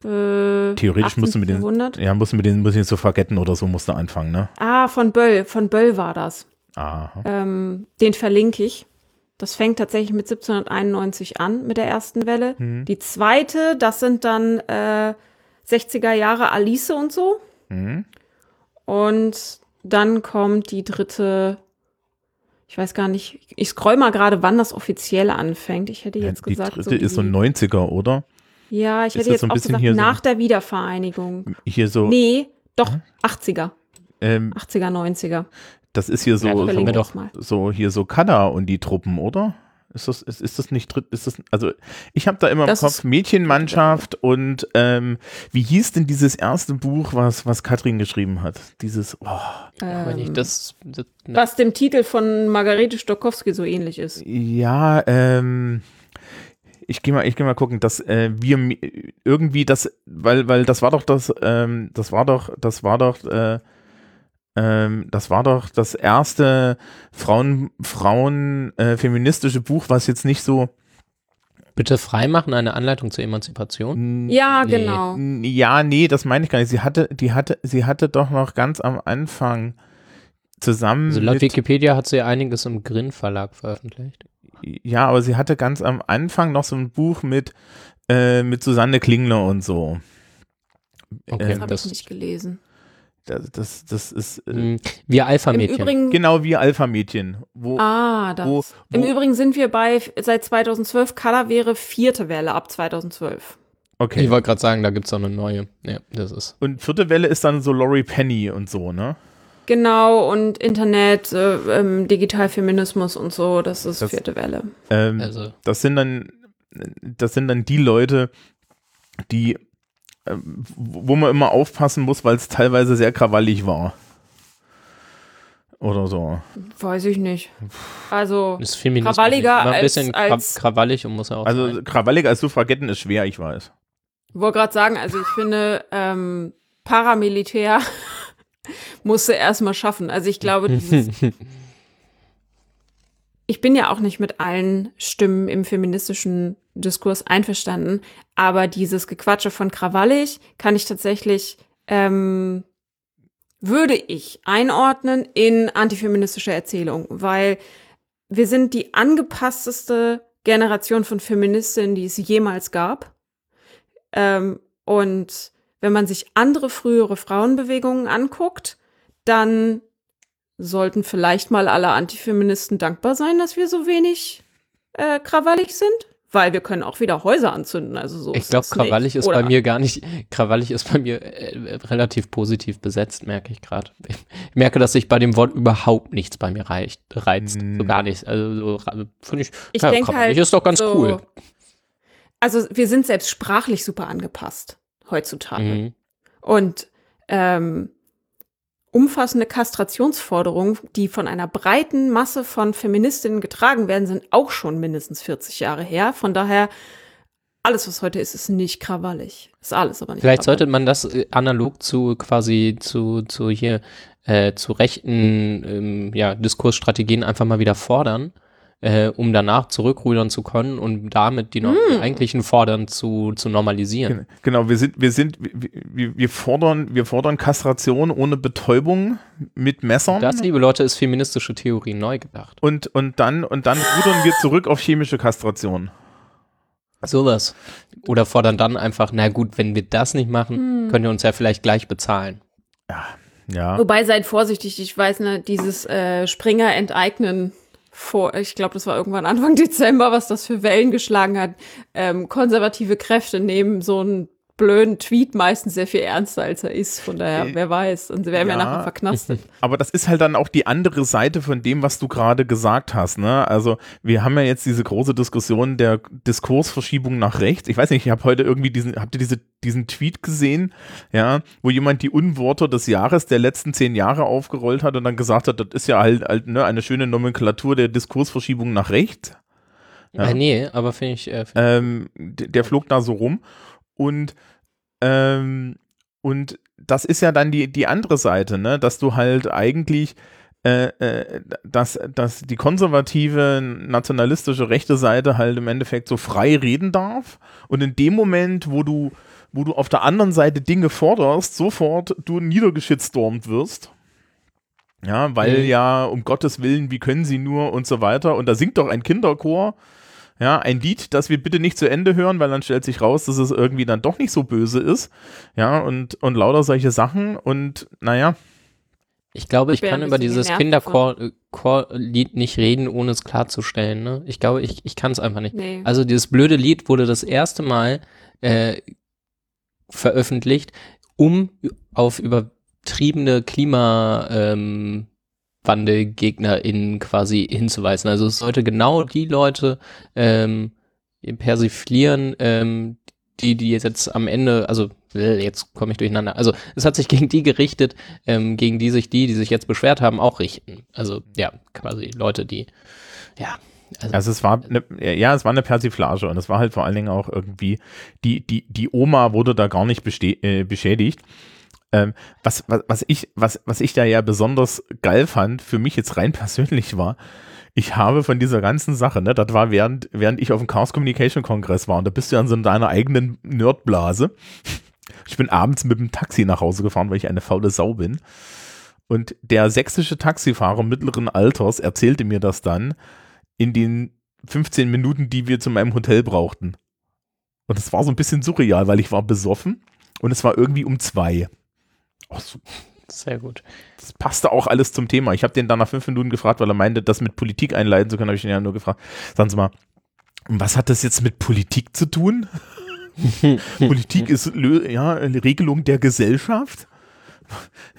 Äh,
Theoretisch musst du mit den-
1800.
Ja, muss mit den, muss ich so Vergetten oder so musst du anfangen, ne?
Ah, von Böll. Von Böll war das.
Aha.
Ähm, den verlinke ich. Das fängt tatsächlich mit 1791 an, mit der ersten Welle.
Mhm.
Die zweite, das sind dann äh, 60er Jahre Alice und so.
Mhm.
Und dann kommt die dritte, ich weiß gar nicht, ich scroll mal gerade, wann das offiziell anfängt. Ich hätte jetzt
die
gesagt,
dritte
so
ist so
die-
90er, oder?
Ja, ich
ist
hätte jetzt
so
auch gesagt,
hier so-
nach der Wiedervereinigung.
Hier so,
Nee, doch, 80er.
ähm,
80er, 90er.
Das ist hier so,
Ja,
so, so hier so Kada und die Truppen, oder? Ist das, ist, ist das nicht dritt, ist das, also ich habe da immer im
Das
Kopf
ist-
Mädchenmannschaft und ähm, wie hieß denn dieses erste Buch, was, was Katrin geschrieben hat? Dieses, oh,
Ähm,
das, das
was dem Titel von Margarete Stokowski so ähnlich ist.
ja, ähm, ich gehe mal, ich gehe mal gucken, dass äh, wir irgendwie das, weil, weil das war doch das, ähm, das war doch, das war doch, äh, ähm, das war doch das erste Frauen, Frauen äh, feministische Buch, was jetzt nicht so
bitte freimachen, eine Anleitung zur Emanzipation.
Ja,
Nee.
genau.
Ja, nee, das meine ich gar nicht. Sie hatte, die hatte, sie hatte doch noch ganz am Anfang zusammen
Also laut
mit,
Wikipedia hat sie einiges im Grin Verlag veröffentlicht.
ja, aber sie hatte ganz am Anfang noch so ein Buch mit, äh, mit Susanne Klingler und so.
Okay,
Ähm,
Das habe ich nicht gelesen.
Das, das, das ist äh,
mh, wir
Im
Alpha-Mädchen.
Genau wie Alpha-Mädchen. Wo,
ah, das.
wo,
Im
wo,
Übrigen sind wir bei, seit 2012, Color wäre vierte Welle ab 2012.
okay.
Ich wollte gerade sagen, da gibt es auch eine neue. Ja, das ist.
Und vierte Welle ist dann so Laurie Penny und so, ne?
Genau, und Internet, äh, ähm, Digitalfeminismus und so, das ist
Das-
vierte Welle.
Ähm,
Also,
das sind dann, das sind dann die Leute, die, wo man immer aufpassen muss, weil es teilweise sehr krawallig war. Oder so.
Weiß ich nicht. Also,
ist
Krawalliger
ein
als-
bisschen
als-
kra krawallig und muss ja auch
Also
sein.
krawallig als Suffragetten ist schwer, ich weiß.
ich wollte gerade sagen, also ich finde, ähm, Paramilitär musste erstmal schaffen. Also ich glaube, dieses, ich bin ja auch nicht mit allen Stimmen im feministischen Diskurs einverstanden, aber dieses Gequatsche von krawallig kann ich tatsächlich, ähm, würde ich einordnen in antifeministische Erzählung, weil wir sind die angepassteste Generation von Feministinnen, die es jemals gab. Ähm, und wenn man sich andere frühere Frauenbewegungen anguckt, dann sollten vielleicht mal alle Antifeministen dankbar sein, dass wir so wenig äh, krawallig sind, weil wir können auch wieder Häuser anzünden. Also so
Ich glaube,
das nicht.
krawallig ist
Oder-
bei mir gar nicht, krawallig ist bei mir äh, relativ positiv besetzt, merke ich gerade. Ich merke, dass sich bei dem Wort überhaupt nichts bei mir reicht, reizt.
Mm.
So gar nichts. Also finde ich,
Ich
ja,
denke
krawallig
halt
ist doch ganz
so,
cool.
Also wir sind selbst sprachlich super angepasst heutzutage.
Mhm.
Und ähm, umfassende Kastrationsforderungen, die von einer breiten Masse von Feministinnen getragen werden, sind auch schon mindestens 40 Jahre her. Von daher, alles, was heute ist, ist nicht krawallig. Ist alles aber nicht
Vielleicht sollte
krawallig.
man das äh, analog zu quasi zu, zu hier äh, zu rechten ähm, ja, Diskursstrategien einfach mal wieder fordern, äh, um danach zurückrudern zu können und damit die, no- die eigentlichen Fordern zu, zu normalisieren.
Gen- Genau, wir sind, wir sind, wir, wir, fordern, wir fordern Kastration ohne Betäubung mit Messern.
Das, liebe Leute, ist feministische Theorie neu gedacht.
und, und dann, und dann rudern wir zurück auf chemische Kastration.
Sowas. Oder fordern dann einfach, na gut, wenn wir das nicht machen, könnt ihr uns ja vielleicht gleich bezahlen.
Ja.
Wobei, seid vorsichtig, ich weiß, ne, dieses äh, Springer enteignen vor, ich glaube, das war irgendwann Anfang Dezember, was das für Wellen geschlagen hat. Ähm, konservative Kräfte nehmen so einen blöden Tweet meistens sehr viel ernster, als er ist. Von daher,
Äh,
wer weiß. Und sie werden ja
ja.
nachher verknastet.
Aber das ist halt dann auch die andere Seite von dem, was du gerade gesagt hast. Ne? Also wir haben ja jetzt diese große Diskussion der Diskursverschiebung nach rechts. Ich weiß nicht, ich habe heute irgendwie diesen, habt ihr diese, diesen Tweet gesehen, ja, wo jemand die Unworte des Jahres der letzten zehn Jahre aufgerollt hat und dann gesagt hat, das ist ja halt, halt ne, eine schöne Nomenklatur der Diskursverschiebung nach rechts. Ja.
Äh, nee, aber finde ich, äh, find
Ähm, der flog da so rum und ähm, und das ist ja dann die, die andere Seite, ne? dass du halt eigentlich äh, äh, dass, dass die konservative, nationalistische rechte Seite halt im Endeffekt so frei reden darf und in dem Moment, wo du wo du auf der anderen Seite Dinge forderst, sofort du niedergeschitstormt wirst. Ja, weil
Mhm.
ja, um Gottes Willen, wie können sie nur und so weiter. Und da singt doch ein Kinderchor, ja, ein Lied, das wir bitte nicht zu Ende hören, weil dann stellt sich raus, dass es irgendwie dann doch nicht so böse ist. Ja, und, und lauter solche Sachen. Und naja,
Ich glaube, ich kann über dieses Kinderchor-Lied nicht reden, ohne es klarzustellen. Ne? Ich glaube, ich, ich kann es einfach nicht.
Nee.
Also dieses blöde Lied wurde das erste Mal äh, veröffentlicht, um auf übertriebene Klima ähm, WandelgegnerInnen quasi hinzuweisen. Also es sollte genau die Leute ähm, persiflieren, ähm, die, die jetzt am Ende, also äh, jetzt komme ich durcheinander. Also es hat sich gegen die gerichtet, ähm, gegen die sich die, die sich jetzt beschwert haben, auch richten. Also ja, quasi Leute, die ja. Also,
Also es war eine, ja, es war eine Persiflage und es war halt vor allen Dingen auch irgendwie, die, die, die Oma wurde da gar nicht äh, beschädigt. Ähm, was, was, was, ich, was, was ich da ja besonders geil fand, für mich jetzt rein persönlich war, ich habe von dieser ganzen Sache, ne, das war während, während ich auf dem Chaos Communication Kongress war und da bist du ja in so deiner eigenen Nerdblase. Ich bin abends mit dem Taxi nach Hause gefahren, weil ich eine faule Sau bin. Und der sächsische Taxifahrer mittleren Alters erzählte mir das dann, in den 15 Minuten, die wir zu meinem Hotel brauchten. Und es war so ein bisschen surreal, weil ich war besoffen und es war irgendwie um zwei. Ach so,
sehr gut.
das passte auch alles zum Thema. Ich habe den dann nach fünf Minuten gefragt, weil er meinte, das mit Politik einleiten zu können, habe ich ihn ja nur gefragt. Sagen Sie mal, was hat das jetzt mit Politik zu tun? Politik ist ja, eine Regelung der Gesellschaft.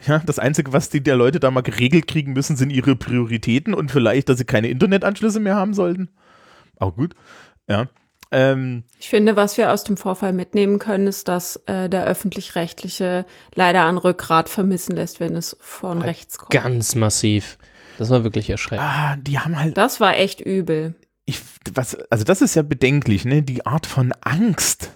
Ja, das Einzige, was die der Leute da mal geregelt kriegen müssen, sind ihre Prioritäten und vielleicht, dass sie keine Internetanschlüsse mehr haben sollten. Auch gut. Ja. Ähm,
Ich finde, was wir aus dem Vorfall mitnehmen können, ist, dass äh, der öffentlich-rechtliche leider an Rückgrat vermissen lässt, wenn es von rechts kommt.
Ganz massiv. Das war wirklich erschreckend.
ah, die haben halt,
Das war echt übel.
ich, was, also das ist ja bedenklich, ne? Die Art von Angst,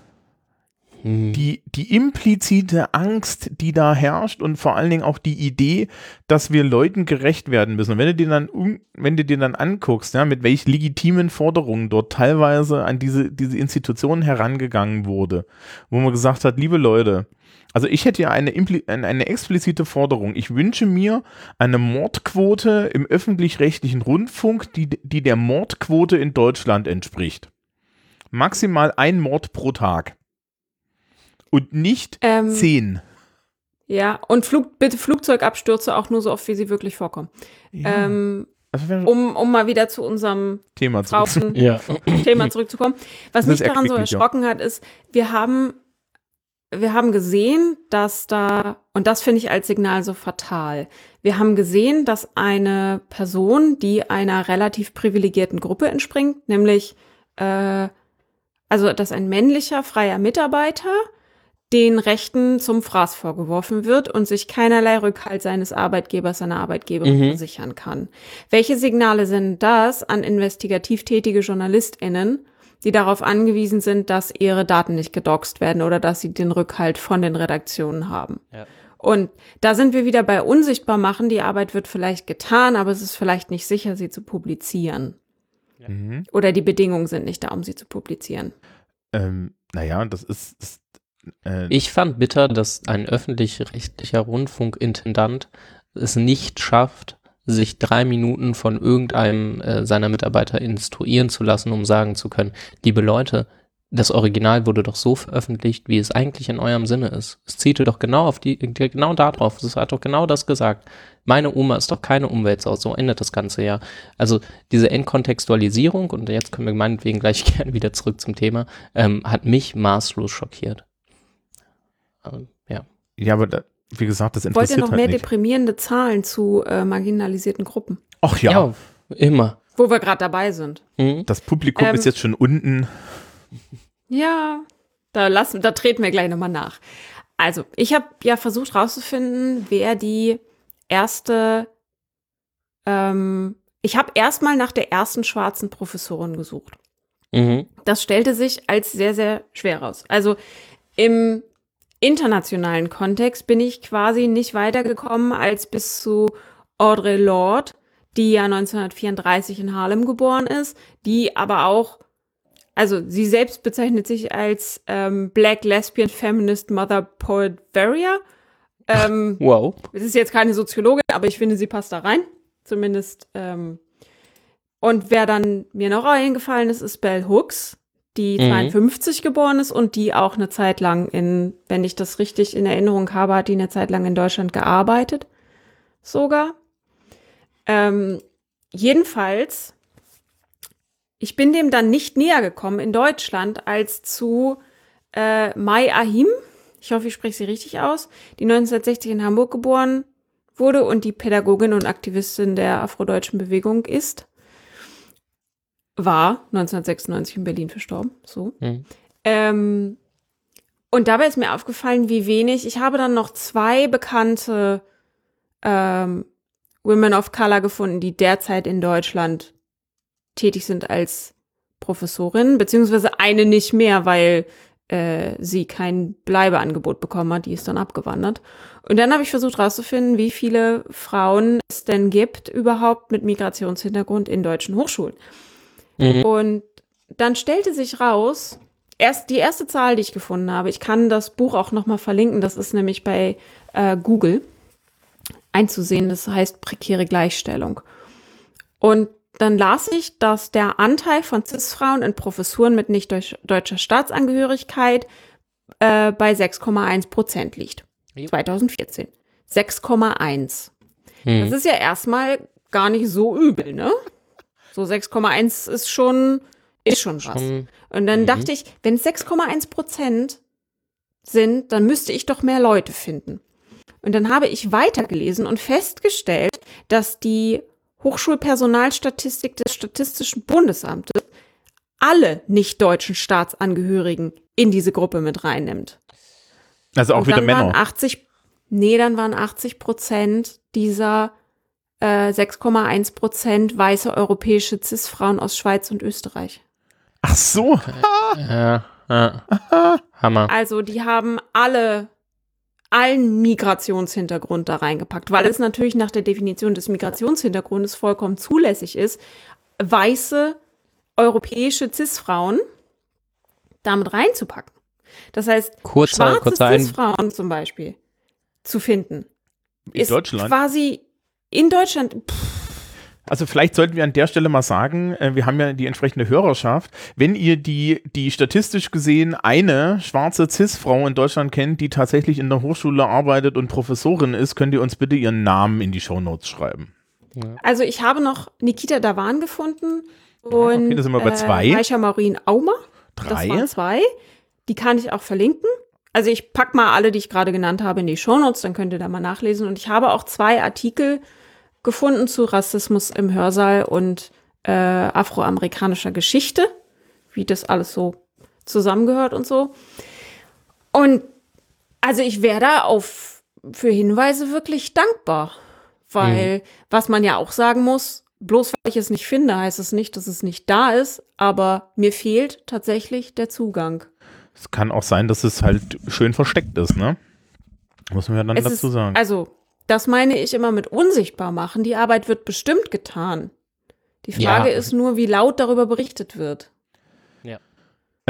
Hm.
die, die implizite Angst, die da herrscht und vor allen Dingen auch die Idee, dass wir Leuten gerecht werden müssen. Und wenn du dir dann, wenn du dir dann anguckst, ja, mit welch legitimen Forderungen dort teilweise an diese, diese Institutionen herangegangen wurde, wo man gesagt hat, liebe Leute, also ich hätte ja eine eine explizite Forderung. Ich wünsche mir eine Mordquote im öffentlich-rechtlichen Rundfunk, die, die der Mordquote in Deutschland entspricht. Maximal ein Mord pro Tag. Und nicht
Ähm,
zehn.
Ja, und Flug, bitte Flugzeugabstürze auch nur so oft, wie sie wirklich vorkommen.
Ja,
Ähm,
ein
um, um mal wieder zu unserem
Thema zurück.
Ja.
Thema zurückzukommen. Was
Das
mich daran so erschrocken hat, ist, wir haben, wir haben gesehen, dass da, und das finde ich als Signal so fatal, wir haben gesehen, dass eine Person, die einer relativ privilegierten Gruppe entspringt, nämlich, äh, also, dass ein männlicher freier Mitarbeiter den Rechten zum Fraß vorgeworfen wird und sich keinerlei Rückhalt seines Arbeitgebers, seiner Arbeitgeberin
Mhm.
versichern kann. Welche Signale sind das an investigativ tätige JournalistInnen, die darauf angewiesen sind, dass ihre Daten nicht gedoxt werden oder dass sie den Rückhalt von den Redaktionen haben?
Ja.
Und da sind wir wieder bei unsichtbar machen. Die Arbeit wird vielleicht getan, aber es ist vielleicht nicht sicher, sie zu publizieren.
Mhm.
Oder die Bedingungen sind nicht da, um sie zu publizieren.
Ähm, naja, das ist. Das, äh,
Ich fand bitter, dass ein öffentlich-rechtlicher Rundfunkintendant es nicht schafft, sich drei Minuten von irgendeinem äh, seiner Mitarbeiter instruieren zu lassen, um sagen zu können, liebe Leute, das Original wurde doch so veröffentlicht, wie es eigentlich in eurem Sinne ist. Es zielte doch genau auf die, genau da drauf. Es hat doch genau das gesagt. Meine Oma ist doch keine Umweltsau. So endet das Ganze ja. Also diese Entkontextualisierung, und jetzt können wir meinetwegen gleich gerne wieder zurück zum Thema, ähm, hat mich maßlos schockiert. Ähm, ja.
ja, aber da, wie gesagt, das
Wollt
interessiert
ihr noch mehr
halt nicht.
deprimierende Zahlen zu äh, marginalisierten Gruppen?
Ach ja,
immer.
Wo wir gerade dabei sind.
Mhm.
das Publikum
Ähm,
ist jetzt schon unten.
Ja, da lassen, da treten wir gleich nochmal nach. Also, ich habe ja versucht rauszufinden, wer die erste, ähm, ich habe erstmal nach der ersten schwarzen Professorin gesucht.
Mhm.
Das stellte sich als sehr, sehr schwer raus. Also im internationalen Kontext bin ich quasi nicht weitergekommen als bis zu Audre Lorde, die ja 1934 in Harlem geboren ist, die aber auch, also sie selbst bezeichnet sich als ähm, Black Lesbian Feminist Mother Poet Warrior. Ähm,
Wow.
es ist jetzt keine Soziologin, aber ich finde, sie passt da rein. Zumindest. Ähm. Und wer dann mir noch eingefallen ist, ist Bell Hooks, die
Mhm.
52 geboren ist und die auch eine Zeit lang in, wenn ich das richtig in Erinnerung habe, hat die eine Zeit lang in Deutschland gearbeitet. Sogar. Ähm, jedenfalls, ich bin dem dann nicht näher gekommen in Deutschland als zu äh, Mai Ahim. Ich hoffe, ich spreche sie richtig aus. Die 1960 in Hamburg geboren wurde und die Pädagogin und Aktivistin der afrodeutschen Bewegung ist. War 1996 in Berlin verstorben. So.
Mhm.
Ähm, und dabei ist mir aufgefallen, wie wenig. Ich habe dann noch zwei bekannte ähm, Women of Color gefunden, die derzeit in Deutschland tätig sind als Professorin, beziehungsweise eine nicht mehr, weil äh, sie kein Bleibeangebot bekommen hat, die ist dann abgewandert. Und dann habe ich versucht herauszufinden, wie viele Frauen es denn gibt überhaupt mit Migrationshintergrund in deutschen Hochschulen.
Mhm.
Und dann stellte sich raus, erst die erste Zahl, die ich gefunden habe, ich kann das Buch auch nochmal verlinken, das ist nämlich bei äh, Google einzusehen, das heißt prekäre Gleichstellung. Und dann las ich, dass der Anteil von CIS-Frauen in Professuren mit nicht deutsch, deutscher Staatsangehörigkeit äh, bei 6,1 Prozent liegt.
Jo.
2014. 6,1.
Mhm.
Das ist ja erstmal gar nicht so übel, ne? So 6,1 ist schon, ist schon was.
Schon-
Und dann
Mhm.
dachte ich, wenn es 6,1 Prozent sind, dann müsste ich doch mehr Leute finden. Und dann habe ich weitergelesen und festgestellt, dass die Hochschulpersonalstatistik des Statistischen Bundesamtes alle nicht-deutschen Staatsangehörigen in diese Gruppe mit reinnimmt.
Also auch
Und
wieder Männer.
Waren 80, nee, dann waren 80 Prozent dieser äh, 6,1 Prozent weiße europäische Cis-Frauen aus Schweiz und Österreich.
Ach so.
Ja, ja. Hammer.
Also die haben alle allen Migrationshintergrund da reingepackt, weil es natürlich nach der Definition des Migrationshintergrundes vollkommen zulässig ist, weiße europäische Cis-Frauen damit reinzupacken. Das heißt,
Kurzer,
schwarze
kurzer
Cis-Frauen zum Beispiel zu finden,
In
ist
Deutschland.
quasi in Deutschland pff,
Also vielleicht sollten wir an der Stelle mal sagen, äh, wir haben ja die entsprechende Hörerschaft. Wenn ihr die, die statistisch gesehen eine schwarze Cis-Frau in Deutschland kennt, die tatsächlich in der Hochschule arbeitet und Professorin ist, könnt ihr uns bitte ihren Namen in die Shownotes schreiben.
Also ich habe noch Nikita Davan gefunden und
okay, da sind wir bei zwei.
Äh, Aisha Maureen Aumer. Das
Drei.
waren zwei. Die kann ich auch verlinken. Also ich pack mal alle, die ich gerade genannt habe, in die Shownotes, dann könnt ihr da mal nachlesen. Und ich habe auch zwei Artikel gefunden zu Rassismus im Hörsaal und äh, afroamerikanischer Geschichte, wie das alles so zusammengehört und so. Und also ich wäre da auf für Hinweise wirklich dankbar, weil was man ja auch sagen muss, bloß weil ich es nicht finde, heißt es nicht, dass es nicht da ist, aber mir fehlt tatsächlich der Zugang.
Es kann auch sein, dass es halt schön versteckt ist, ne? Muss man ja dann
Es
dazu
ist,
sagen.
Also, das meine ich immer mit unsichtbar machen. Die Arbeit wird bestimmt getan. Die Frage
Ja.
ist nur, wie laut darüber berichtet wird.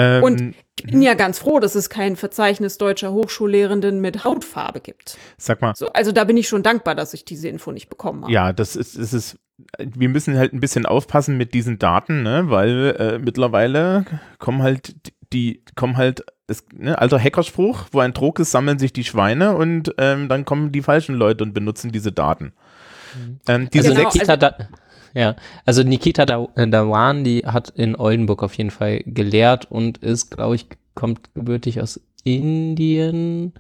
ähm,
und- Ich bin ja ganz froh, dass es kein Verzeichnis deutscher Hochschullehrenden mit Hautfarbe gibt.
sag mal,
So, also da bin ich schon dankbar, dass ich diese Info nicht bekommen habe.
Ja, das ist, es ist, wir müssen halt ein bisschen aufpassen mit diesen Daten, ne, weil äh, mittlerweile kommen halt die, kommen halt, es, ne, alter Hackerspruch, wo ein Druck ist, sammeln sich die Schweine und ähm, dann kommen die falschen Leute und benutzen diese Daten. Ähm, diese
also
Genau,
sechs,
Nikita, da, ja, also Nikita äh, Dawan, die hat in Oldenburg auf jeden Fall gelehrt und ist, glaube ich, kommt gebürtig aus Indien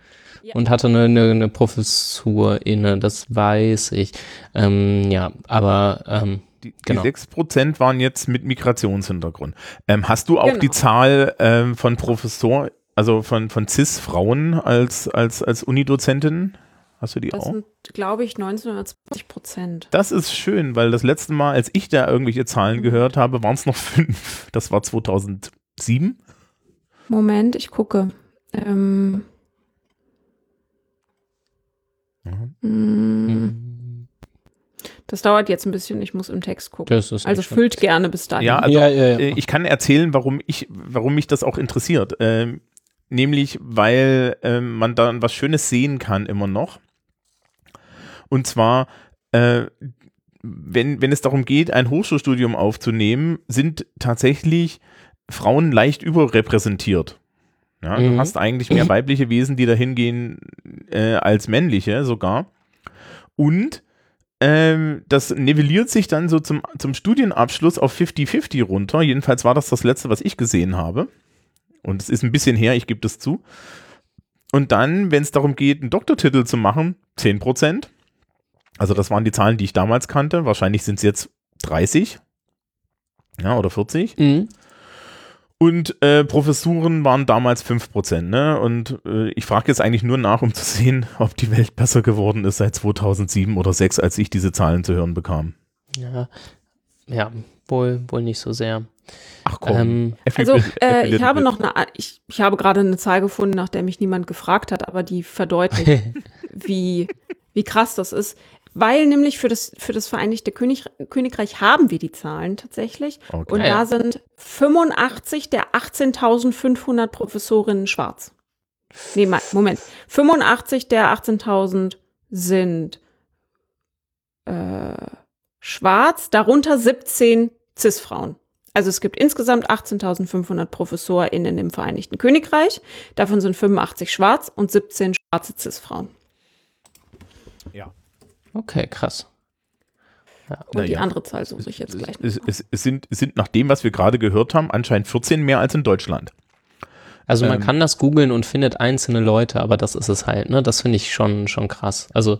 Ja.
und hatte eine, eine, eine Professur inne, das weiß ich. Ähm, ja, aber ähm,
die, die
genau.
6% waren jetzt mit Migrationshintergrund. Ähm, hast du auch
Genau.
die Zahl ähm, von Professor, also von, von CIS-Frauen als, als, als Unidozentin? Hast du die
Das
auch?
sind, glaube ich, 19 oder 20 Prozent.
Das ist schön, weil das letzte Mal, als ich da irgendwelche Zahlen gehört habe, waren es noch fünf. Das war 2007.
Moment, ich gucke. Ähm,
Mhm.
mm,
das dauert jetzt ein bisschen, ich muss im Text gucken.
das ist
Also
schlimm.
füllt gerne bis dahin.
Ja, also
ja, ja, ja.
äh, ich kann erzählen, warum ich, warum mich das auch interessiert. Ähm, nämlich, weil ähm, man da was Schönes sehen kann immer noch. Und zwar, äh, wenn, wenn es darum geht, ein Hochschulstudium aufzunehmen, sind tatsächlich Frauen leicht überrepräsentiert. Ja, Du
Mhm.
hast eigentlich mehr weibliche Wesen, die da hingehen, äh, als männliche sogar. Und ähm, das nivelliert sich dann so zum, zum Studienabschluss auf 50-50 runter. Jedenfalls war das das letzte, was ich gesehen habe. Und es ist ein bisschen her, ich gebe das zu. Und dann, wenn es darum geht, einen Doktortitel zu machen, 10%. Also das waren die Zahlen, die ich damals kannte. Wahrscheinlich sind es jetzt 30. Ja, oder 40.
Mhm.
Und äh, Professuren waren damals 5%. Ne? Und äh, ich frage jetzt eigentlich nur nach, um zu sehen, ob die Welt besser geworden ist seit 2007 oder 2006, als ich diese Zahlen zu hören bekam.
Ja, ja, wohl, wohl nicht so sehr.
Ach
Ähm,
Also, äh, ich habe noch eine, ich, ich habe gerade eine Zahl gefunden, nach der mich niemand gefragt hat, aber die verdeutlicht, wie, wie krass das ist. Weil nämlich für das, für das Vereinigte König, Königreich haben wir die Zahlen tatsächlich.
Okay.
Und da sind 85 der 18.500 Professorinnen schwarz. Nee, Moment. 85 der 18.000 sind äh, schwarz, darunter 17 Cis-Frauen. Also es gibt insgesamt 18.500 ProfessorInnen im Vereinigten Königreich. Davon sind 85 schwarz und 17 schwarze Cis-Frauen.
ja.
Okay, krass.
Und
Na
die
ja.
andere Zahl suche ich jetzt gleich.
Es, es, es, sind, es sind nach dem, was wir gerade gehört haben, anscheinend 14 mehr als in Deutschland.
Also man
Ähm.
kann das googeln und findet einzelne Leute, aber das ist es halt, ne? Das finde ich schon, schon krass. Also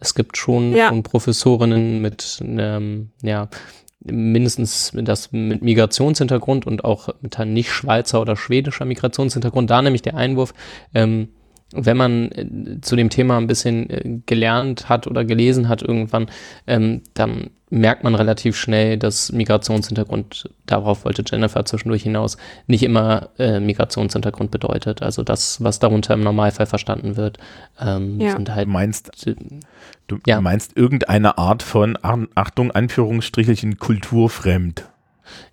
es gibt schon,
Ja.
schon Professorinnen mit, ähm, ja, mindestens das mit Migrationshintergrund und auch mit einem nicht Schweizer oder schwedischer Migrationshintergrund. Da nämlich der Einwurf, ähm, wenn man äh, zu dem Thema ein bisschen äh, gelernt hat oder gelesen hat irgendwann, ähm, dann merkt man relativ schnell, dass Migrationshintergrund, darauf wollte Jennifer zwischendurch hinaus, nicht immer äh, Migrationshintergrund bedeutet. Also das, was darunter im Normalfall verstanden wird, ähm,
Ja.
sind
Du
halt
meinst,
äh,
du
Ja.
meinst irgendeine Art von, Ach- Achtung, Anführungsstrichelchen, kulturfremd.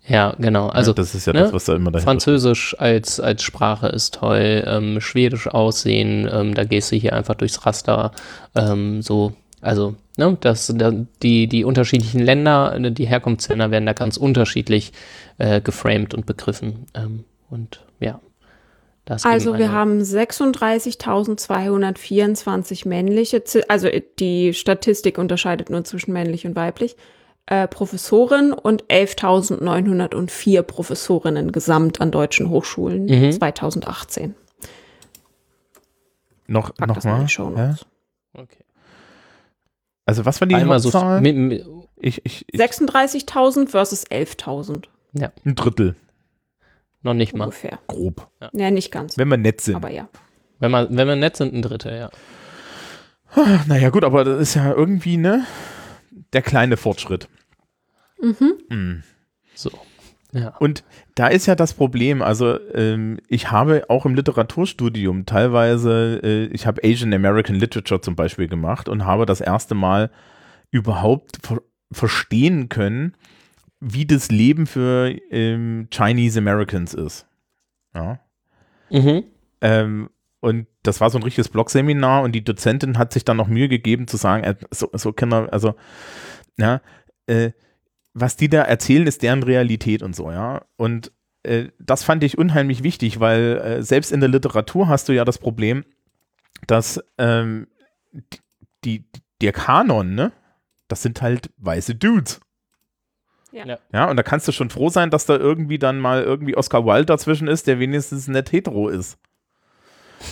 ja, genau. Also
ja, das ist ja
ne,
das, was da immer dahinter
Französisch als, als Sprache ist toll, ähm, Schwedisch aussehen, ähm, da gehst du hier einfach durchs Raster, ähm, so, also, ne, das, da, die, die unterschiedlichen Länder, ne, die Herkunftsländer werden da ganz unterschiedlich äh, geframed und begriffen. Ähm, und ja. Das
Also wir haben 36.224 männliche, also äh, die Statistik unterscheidet nur zwischen männlich und weiblich, äh, Professoren und 11.904 Professorinnen gesamt an deutschen Hochschulen
Mhm.
2018.
noch,
Pack
noch
das mal.
Okay.
Also was war die
Einmal so
Hauptzahl?
mi- mi-
ich, ich, ich,
36.000 versus 11.000
ein Drittel,
noch nicht mal.
ungefähr.
grob.
Ja, nicht ganz,
Wenn wir nett sind.
aber ja.
Wenn man, wenn wir nett sind, ein Drittel, ja.
naja, gut, aber das ist ja irgendwie, ne? Der kleine Fortschritt.
Mhm.
Hm.
So. Ja.
Und da ist ja das Problem, also ähm, ich habe auch im Literaturstudium teilweise, äh, ich habe Asian American Literature zum Beispiel gemacht und habe das erste Mal überhaupt ver verstehen können, wie das Leben für ähm, Chinese Americans ist. Ja.
Mhm.
Ähm, und das war so ein richtiges Blog-Seminar und die Dozentin hat sich dann noch Mühe gegeben zu sagen, äh, so, so Kinder, also, ja, äh, was die da erzählen, ist deren Realität und so, ja. Und äh, das fand ich unheimlich wichtig, weil äh, selbst in der Literatur hast du ja das Problem, dass ähm, die, der Kanon, ne, das sind halt weiße Dudes.
Ja.
Ja.
Ja, und da kannst du schon froh sein, dass da irgendwie dann mal irgendwie Oscar Wilde dazwischen ist, der wenigstens nicht hetero ist.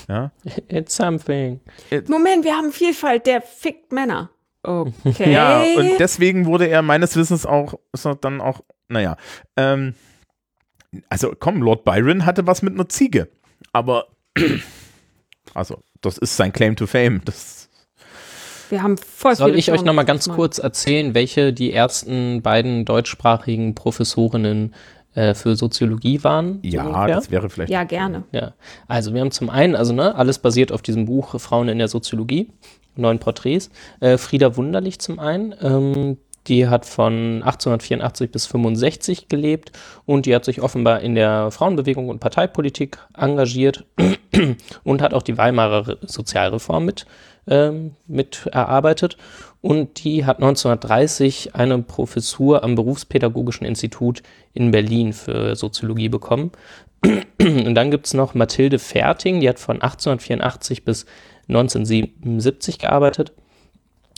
Ja,
It's something.
Moment, wir haben Vielfalt, der fickt Männer. Okay.
ja und deswegen wurde er meines Wissens auch, ist er dann auch, naja, ähm, also komm, Lord Byron hatte was mit einer Ziege, aber, also, das ist sein Claim to Fame, das,
wir haben voll
Soll ich euch nochmal ganz kurz erzählen, welche die ersten beiden deutschsprachigen Professorinnen äh, für Soziologie waren?
ja,
ungefähr?
das wäre vielleicht,
Ja, gerne.
Ja, also wir haben zum einen, also ne, alles basiert auf diesem Buch Frauen in der Soziologie, neun Porträts. Äh, Frieda Wunderlich zum einen, ähm, Die hat von 1884 bis 65 gelebt und die hat sich offenbar in der Frauenbewegung und Parteipolitik engagiert und hat auch die Weimarer Sozialreform mit, ähm, mit erarbeitet. Und die hat 1930 eine Professur am Berufspädagogischen Institut in Berlin für Soziologie bekommen. Und dann gibt es noch Mathilde Ferting, die hat von 1884 bis 1977 gearbeitet.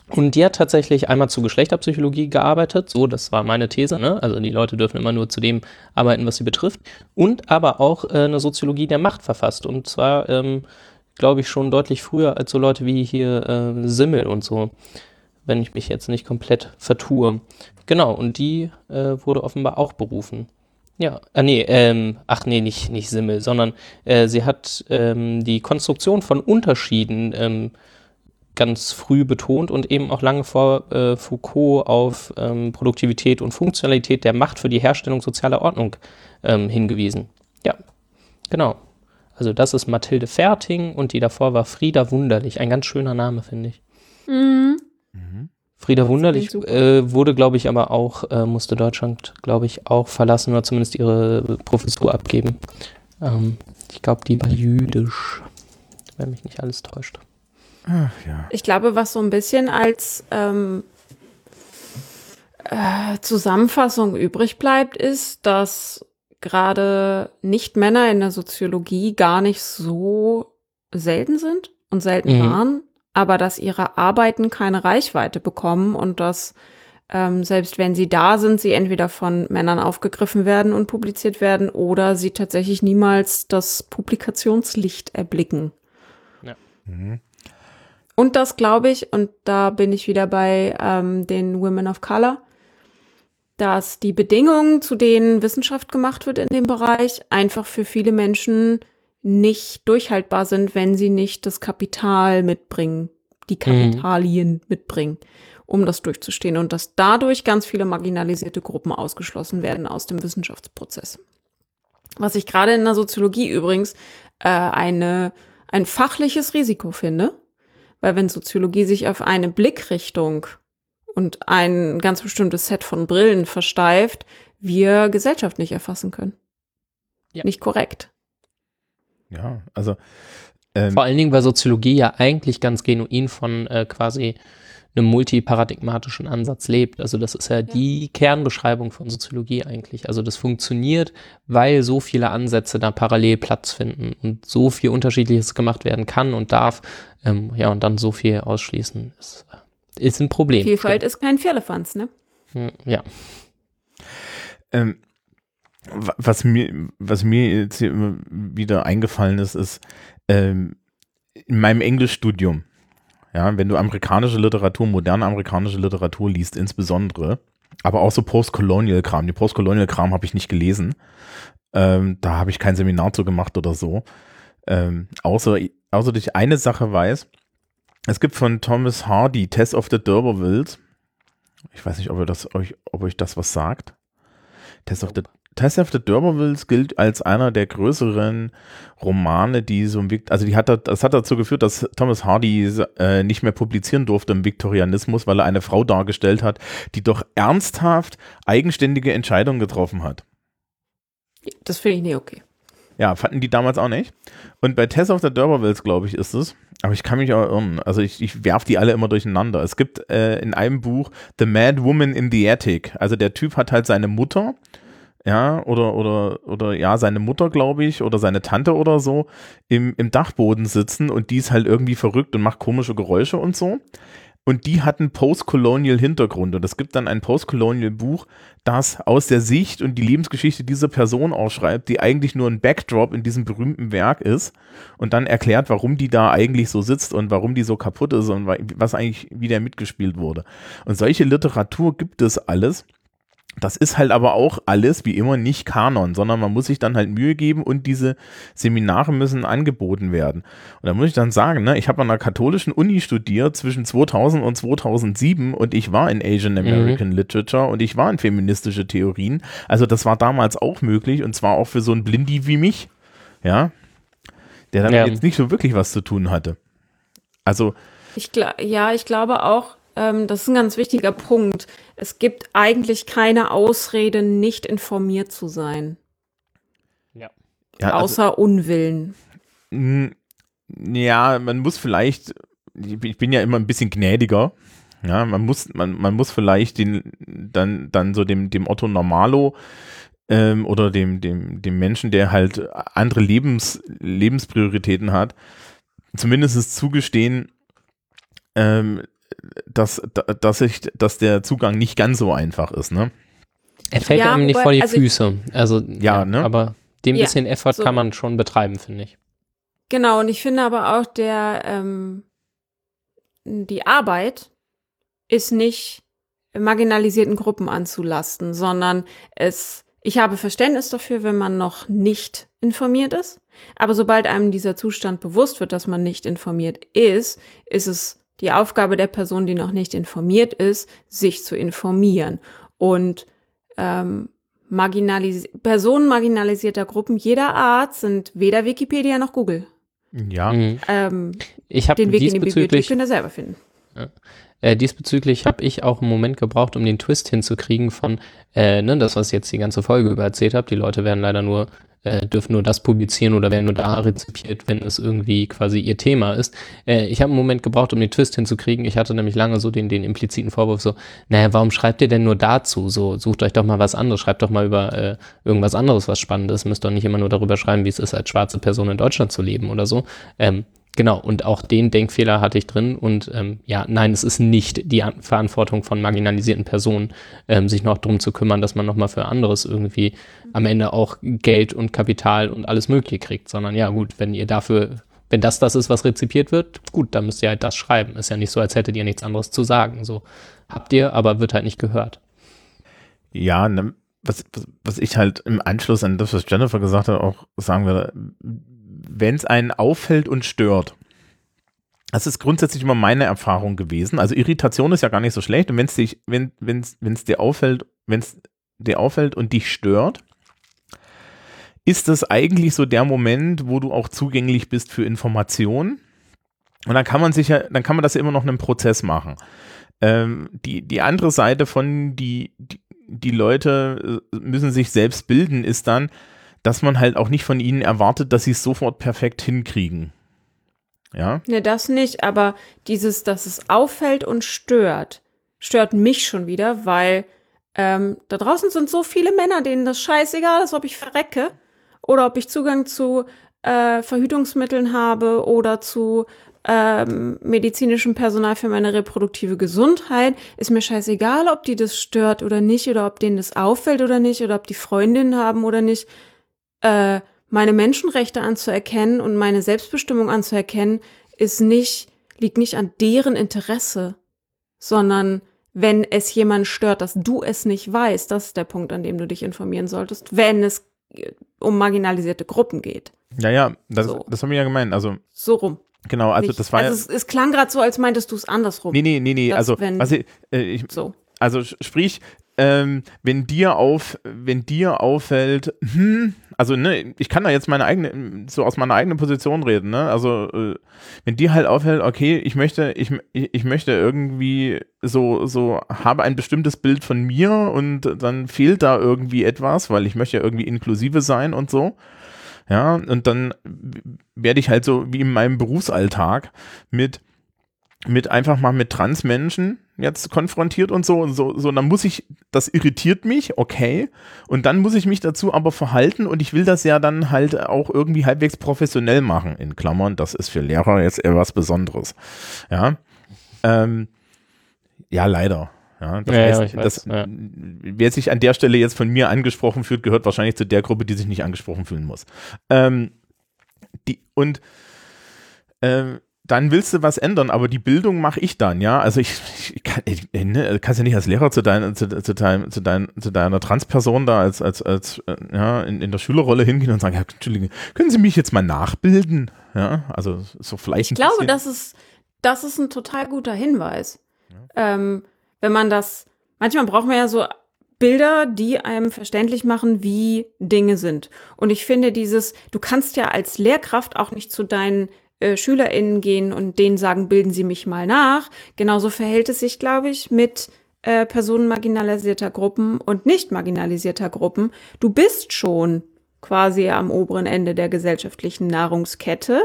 Und die hat tatsächlich einmal zu Geschlechterpsychologie gearbeitet, so, das war meine These, ne? Also die Leute dürfen immer nur zu dem arbeiten, was sie betrifft. Und aber auch äh, eine Soziologie der Macht verfasst. Und zwar, ähm, glaube ich, schon deutlich früher als so Leute wie hier äh, Simmel und so, wenn ich mich jetzt nicht komplett vertue. Genau, und die äh, wurde offenbar auch berufen. Ja, ah, nee, ähm, ach nee, nicht, nicht Simmel, sondern äh, sie hat ähm, die Konstruktion von Unterschieden ähm, ganz früh betont und eben auch lange vor äh, Foucault auf ähm, Produktivität und Funktionalität der Macht für die Herstellung sozialer Ordnung ähm, hingewiesen. Ja, genau. Also das ist Mathilde Ferting und die davor war Frieda Wunderlich. Ein ganz schöner Name, finde ich.
Mhm.
Frieda Wunderlich äh, wurde, glaube ich, aber auch, äh, musste Deutschland, glaube ich, auch verlassen oder zumindest ihre Professur abgeben. Ähm, ich glaube, die war jüdisch, wenn mich nicht alles täuscht.
Ach ja.
Ich glaube, was so ein bisschen als ähm, äh, Zusammenfassung übrig bleibt, ist, dass gerade Nicht-Männer in der Soziologie gar nicht so selten sind und selten
Mhm.
waren, aber dass ihre Arbeiten keine Reichweite bekommen und dass ähm, selbst wenn sie da sind, sie entweder von Männern aufgegriffen werden und publiziert werden oder sie tatsächlich niemals das Publikationslicht erblicken.
Mhm.
Und das glaube ich, und da bin ich wieder bei ähm, den Women of Color, dass die Bedingungen, zu denen Wissenschaft gemacht wird in dem Bereich, einfach für viele Menschen nicht durchhaltbar sind, wenn sie nicht das Kapital mitbringen, die Kapitalien mitbringen, um das durchzustehen. Und dass dadurch ganz viele marginalisierte Gruppen ausgeschlossen werden aus dem Wissenschaftsprozess. Was ich gerade in der Soziologie übrigens äh, eine, ein fachliches Risiko finde, weil wenn Soziologie sich auf eine Blickrichtung und ein ganz bestimmtes Set von Brillen versteift, wir Gesellschaft nicht erfassen können.
Ja.
Nicht korrekt.
Ja, also ähm,
Vor allen Dingen, weil Soziologie ja eigentlich ganz genuin von äh, quasi einem multiparadigmatischen Ansatz lebt. Also das ist ja, die Kernbeschreibung von Soziologie eigentlich. Also das funktioniert, weil so viele Ansätze da parallel Platz finden und so viel Unterschiedliches gemacht werden kann und darf. Ähm, ja, und dann so viel ausschließen ist, äh, ist ein Problem.
Vielfalt ist kein Firlefanz, ne?
Hm, Ja.
Ähm, was mir, was mir jetzt hier immer wieder eingefallen ist, ist ähm, in meinem Englischstudium, ja, wenn du amerikanische Literatur, moderne amerikanische Literatur liest, insbesondere, aber auch so Postcolonial-Kram. Die Postcolonial-Kram habe ich nicht gelesen. Ähm, da habe ich kein Seminar zu gemacht oder so. Ähm, außer, außer dass ich eine Sache weiß. Es gibt von Thomas Hardy Test of the D'Urbervilles. Ich weiß nicht, ob, ihr das, euch, ob euch das was sagt. Test of the, Test of the D'Urbervilles gilt als einer der größeren Romane, die so im, Vikt- also die hat, da- das hat dazu geführt, dass Thomas Hardy äh, nicht mehr publizieren durfte im Viktorianismus, weil er eine Frau dargestellt hat, die doch ernsthaft eigenständige Entscheidungen getroffen hat.
Das finde ich nicht okay.
Ja, fanden die damals auch nicht. Und bei Tess of the D'Urbervilles, glaube ich, ist es. Aber ich kann mich auch irren. Also ich, ich werf die alle immer durcheinander. Es gibt äh, in einem Buch The Mad Woman in the Attic. Also der Typ hat halt seine Mutter, ja, oder, oder, oder ja, seine Mutter, glaube ich, oder seine Tante oder so, im, im Dachboden sitzen und die ist halt irgendwie verrückt und macht komische Geräusche und so. Und die hatten Postcolonial Hintergrund. Und es gibt dann ein Postcolonial Buch, das aus der Sicht und die Lebensgeschichte dieser Person ausschreibt, die eigentlich nur ein Backdrop in diesem berühmten Werk ist und dann erklärt, warum die da eigentlich so sitzt und warum die so kaputt ist und wa- was eigentlich wieder mitgespielt wurde. Und solche Literatur gibt es alles. Das ist halt aber auch alles, wie immer, nicht Kanon, sondern man muss sich dann halt Mühe geben und diese Seminare müssen angeboten werden. Und da muss ich dann sagen, ne, ich habe an einer katholischen Uni studiert zwischen 2000 und 2007 und ich war in Asian American Literature und ich war in feministische Theorien. Also das war damals auch möglich und zwar auch für so einen Blindi wie mich, ja, der damit
Ja.
jetzt nicht so wirklich was zu tun hatte. Also,
Ich ja, ich glaube auch, ähm, das ist ein ganz wichtiger Punkt. Es gibt eigentlich keine Ausrede, nicht informiert zu sein.
Ja.
Ja, also,
außer Unwillen.
mh, ja, man muss vielleicht, ich bin ja immer ein bisschen gnädiger. Ja, man muss, man, man muss vielleicht den, dann, dann so dem, dem Otto Normalo ähm, oder dem, dem, dem Menschen, der halt andere Lebens, Lebensprioritäten hat, zumindest zugestehen, ähm, dass, dass, ich, dass der Zugang nicht ganz so einfach ist, ne?
Er fällt
Ja,
einem nicht
wobei-
vor die
also-
Füße. Also,
Ja, ne?
Aber den
Ja,
bisschen Effort
so.
kann man schon betreiben, finde ich.
Genau, und ich finde aber auch, der, ähm, die Arbeit ist nicht marginalisierten Gruppen anzulasten, sondern es, ich habe Verständnis dafür, wenn man noch nicht informiert ist. Aber sobald einem dieser Zustand bewusst wird, dass man nicht informiert ist, ist es die Aufgabe der Person, die noch nicht informiert ist, sich zu informieren. Und ähm, marginalis Personen marginalisierter Gruppen jeder Art sind weder Wikipedia noch Google.
Ja.
Mhm.
Ähm,
Ich habe
den Weg in die Bibliothek könnt ihr selber finden.
Äh, diesbezüglich habe ich auch einen Moment gebraucht, um den Twist hinzukriegen von, äh, ne, das, was ich jetzt die ganze Folge über erzählt habe. Die Leute werden leider nur, äh, dürfen nur das publizieren oder werden nur da rezipiert, wenn es irgendwie quasi ihr Thema ist. Äh, ich habe einen Moment gebraucht, um den Twist hinzukriegen. Ich hatte nämlich lange so den, den impliziten Vorwurf so, naja, warum schreibt ihr denn nur dazu? So, sucht euch doch mal was anderes, schreibt doch mal über äh, irgendwas anderes, was Spannendes. Müsst doch nicht immer nur darüber schreiben, wie es ist, als schwarze Person in Deutschland zu leben oder so. Ähm, Genau, und auch den Denkfehler hatte ich drin. Und ähm, ja, nein, es ist nicht die An Verantwortung von marginalisierten Personen, ähm, sich noch drum zu kümmern, dass man nochmal für anderes irgendwie am Ende auch Geld und Kapital und alles Mögliche kriegt, sondern ja, gut, wenn ihr dafür, wenn das das ist, was rezipiert wird, gut, dann müsst ihr halt das schreiben. Ist ja nicht so, als hättet ihr nichts anderes zu sagen. So habt ihr, aber wird halt nicht gehört.
Ja, ne, was, was, was ich halt im Anschluss an das, was Jennifer gesagt hat, auch sagen würde, wenn es einen auffällt und stört, das ist grundsätzlich immer meine Erfahrung gewesen. Also Irritation ist ja gar nicht so schlecht. Und wenn es dich, wenn wenn's, wenn's dir auffällt, es dir auffällt und dich stört, ist das eigentlich so der Moment, wo du auch zugänglich bist für Informationen. Und dann kann man sich ja, dann kann man das ja immer noch in einem Prozess machen. Ähm, die, die andere Seite von die, die, die Leute äh, müssen sich selbst bilden, ist dann, dass man halt auch nicht von ihnen erwartet, dass sie es sofort perfekt hinkriegen. Ja,
Ne, das nicht, aber dieses, dass es auffällt und stört, stört mich schon wieder, weil ähm, da draußen sind so viele Männer, denen das scheißegal ist, ob ich verrecke oder ob ich Zugang zu äh, Verhütungsmitteln habe oder zu ähm, medizinischem Personal für meine reproduktive Gesundheit. Ist mir scheißegal, ob die das stört oder nicht oder ob denen das auffällt oder nicht oder ob die Freundinnen haben oder nicht. Äh, meine Menschenrechte anzuerkennen und meine Selbstbestimmung anzuerkennen, ist nicht, liegt nicht an deren Interesse, sondern wenn es jemand stört, dass du es nicht weißt, das ist der Punkt, an dem du dich informieren solltest, wenn es äh, um marginalisierte Gruppen geht.
ja, ja, das,
So.
das haben wir ja gemeint. Also,
So rum.
genau, also
nicht.
das war
also
ja.
es, es klang gerade so, als meintest du es andersrum.
Nee, nee, nee, nee,
dass
also,
wenn-
was ich, äh, ich,
So.
also sprich, ähm, wenn dir auf, wenn dir auffällt, hm, also ne, ich kann da jetzt meine eigene, so aus meiner eigenen Position reden, ne? Also äh, wenn dir halt auffällt, okay, ich möchte, ich ich möchte irgendwie so, so, habe ein bestimmtes Bild von mir und dann fehlt da irgendwie etwas, weil ich möchte ja irgendwie inklusive sein und so. Ja, und dann werde ich halt so wie in meinem Berufsalltag mit mit einfach mal mit Transmenschen jetzt konfrontiert und so und so, so, dann muss ich, das irritiert mich, okay, und dann muss ich mich dazu aber verhalten und ich will das ja dann halt auch irgendwie halbwegs professionell machen, in Klammern, das ist für Lehrer jetzt eher was Besonderes, ja, ähm, ja, leider. Ja, das
Ja, ja,
heißt,
weiß,
das,
ja.
wer sich an der Stelle jetzt von mir angesprochen fühlt, gehört wahrscheinlich zu der Gruppe, die sich nicht angesprochen fühlen muss. Ähm, die, und ähm, dann willst du was ändern, aber die Bildung mache ich dann, ja. Also ich, ich kann, ich, ne, kannst ja nicht als Lehrer zu, dein, zu, zu, dein, zu, dein, zu deiner Transperson da als, als, als äh, ja, in, in der Schülerrolle hingehen und sagen, ja, Entschuldigung, können Sie mich jetzt mal nachbilden? Ja, also so vielleicht
Ich glaube, das ist, das ist ein total guter Hinweis. Ähm, wenn man das, manchmal braucht man ja so Bilder, die einem verständlich machen, wie Dinge sind. Und ich finde dieses, du kannst ja als Lehrkraft auch nicht zu deinen äh, SchülerInnen gehen und denen sagen, bilden Sie mich mal nach. Genauso verhält es sich, glaube ich, mit äh, Personen marginalisierter Gruppen und nicht marginalisierter Gruppen. Du bist schon quasi am oberen Ende der gesellschaftlichen Nahrungskette.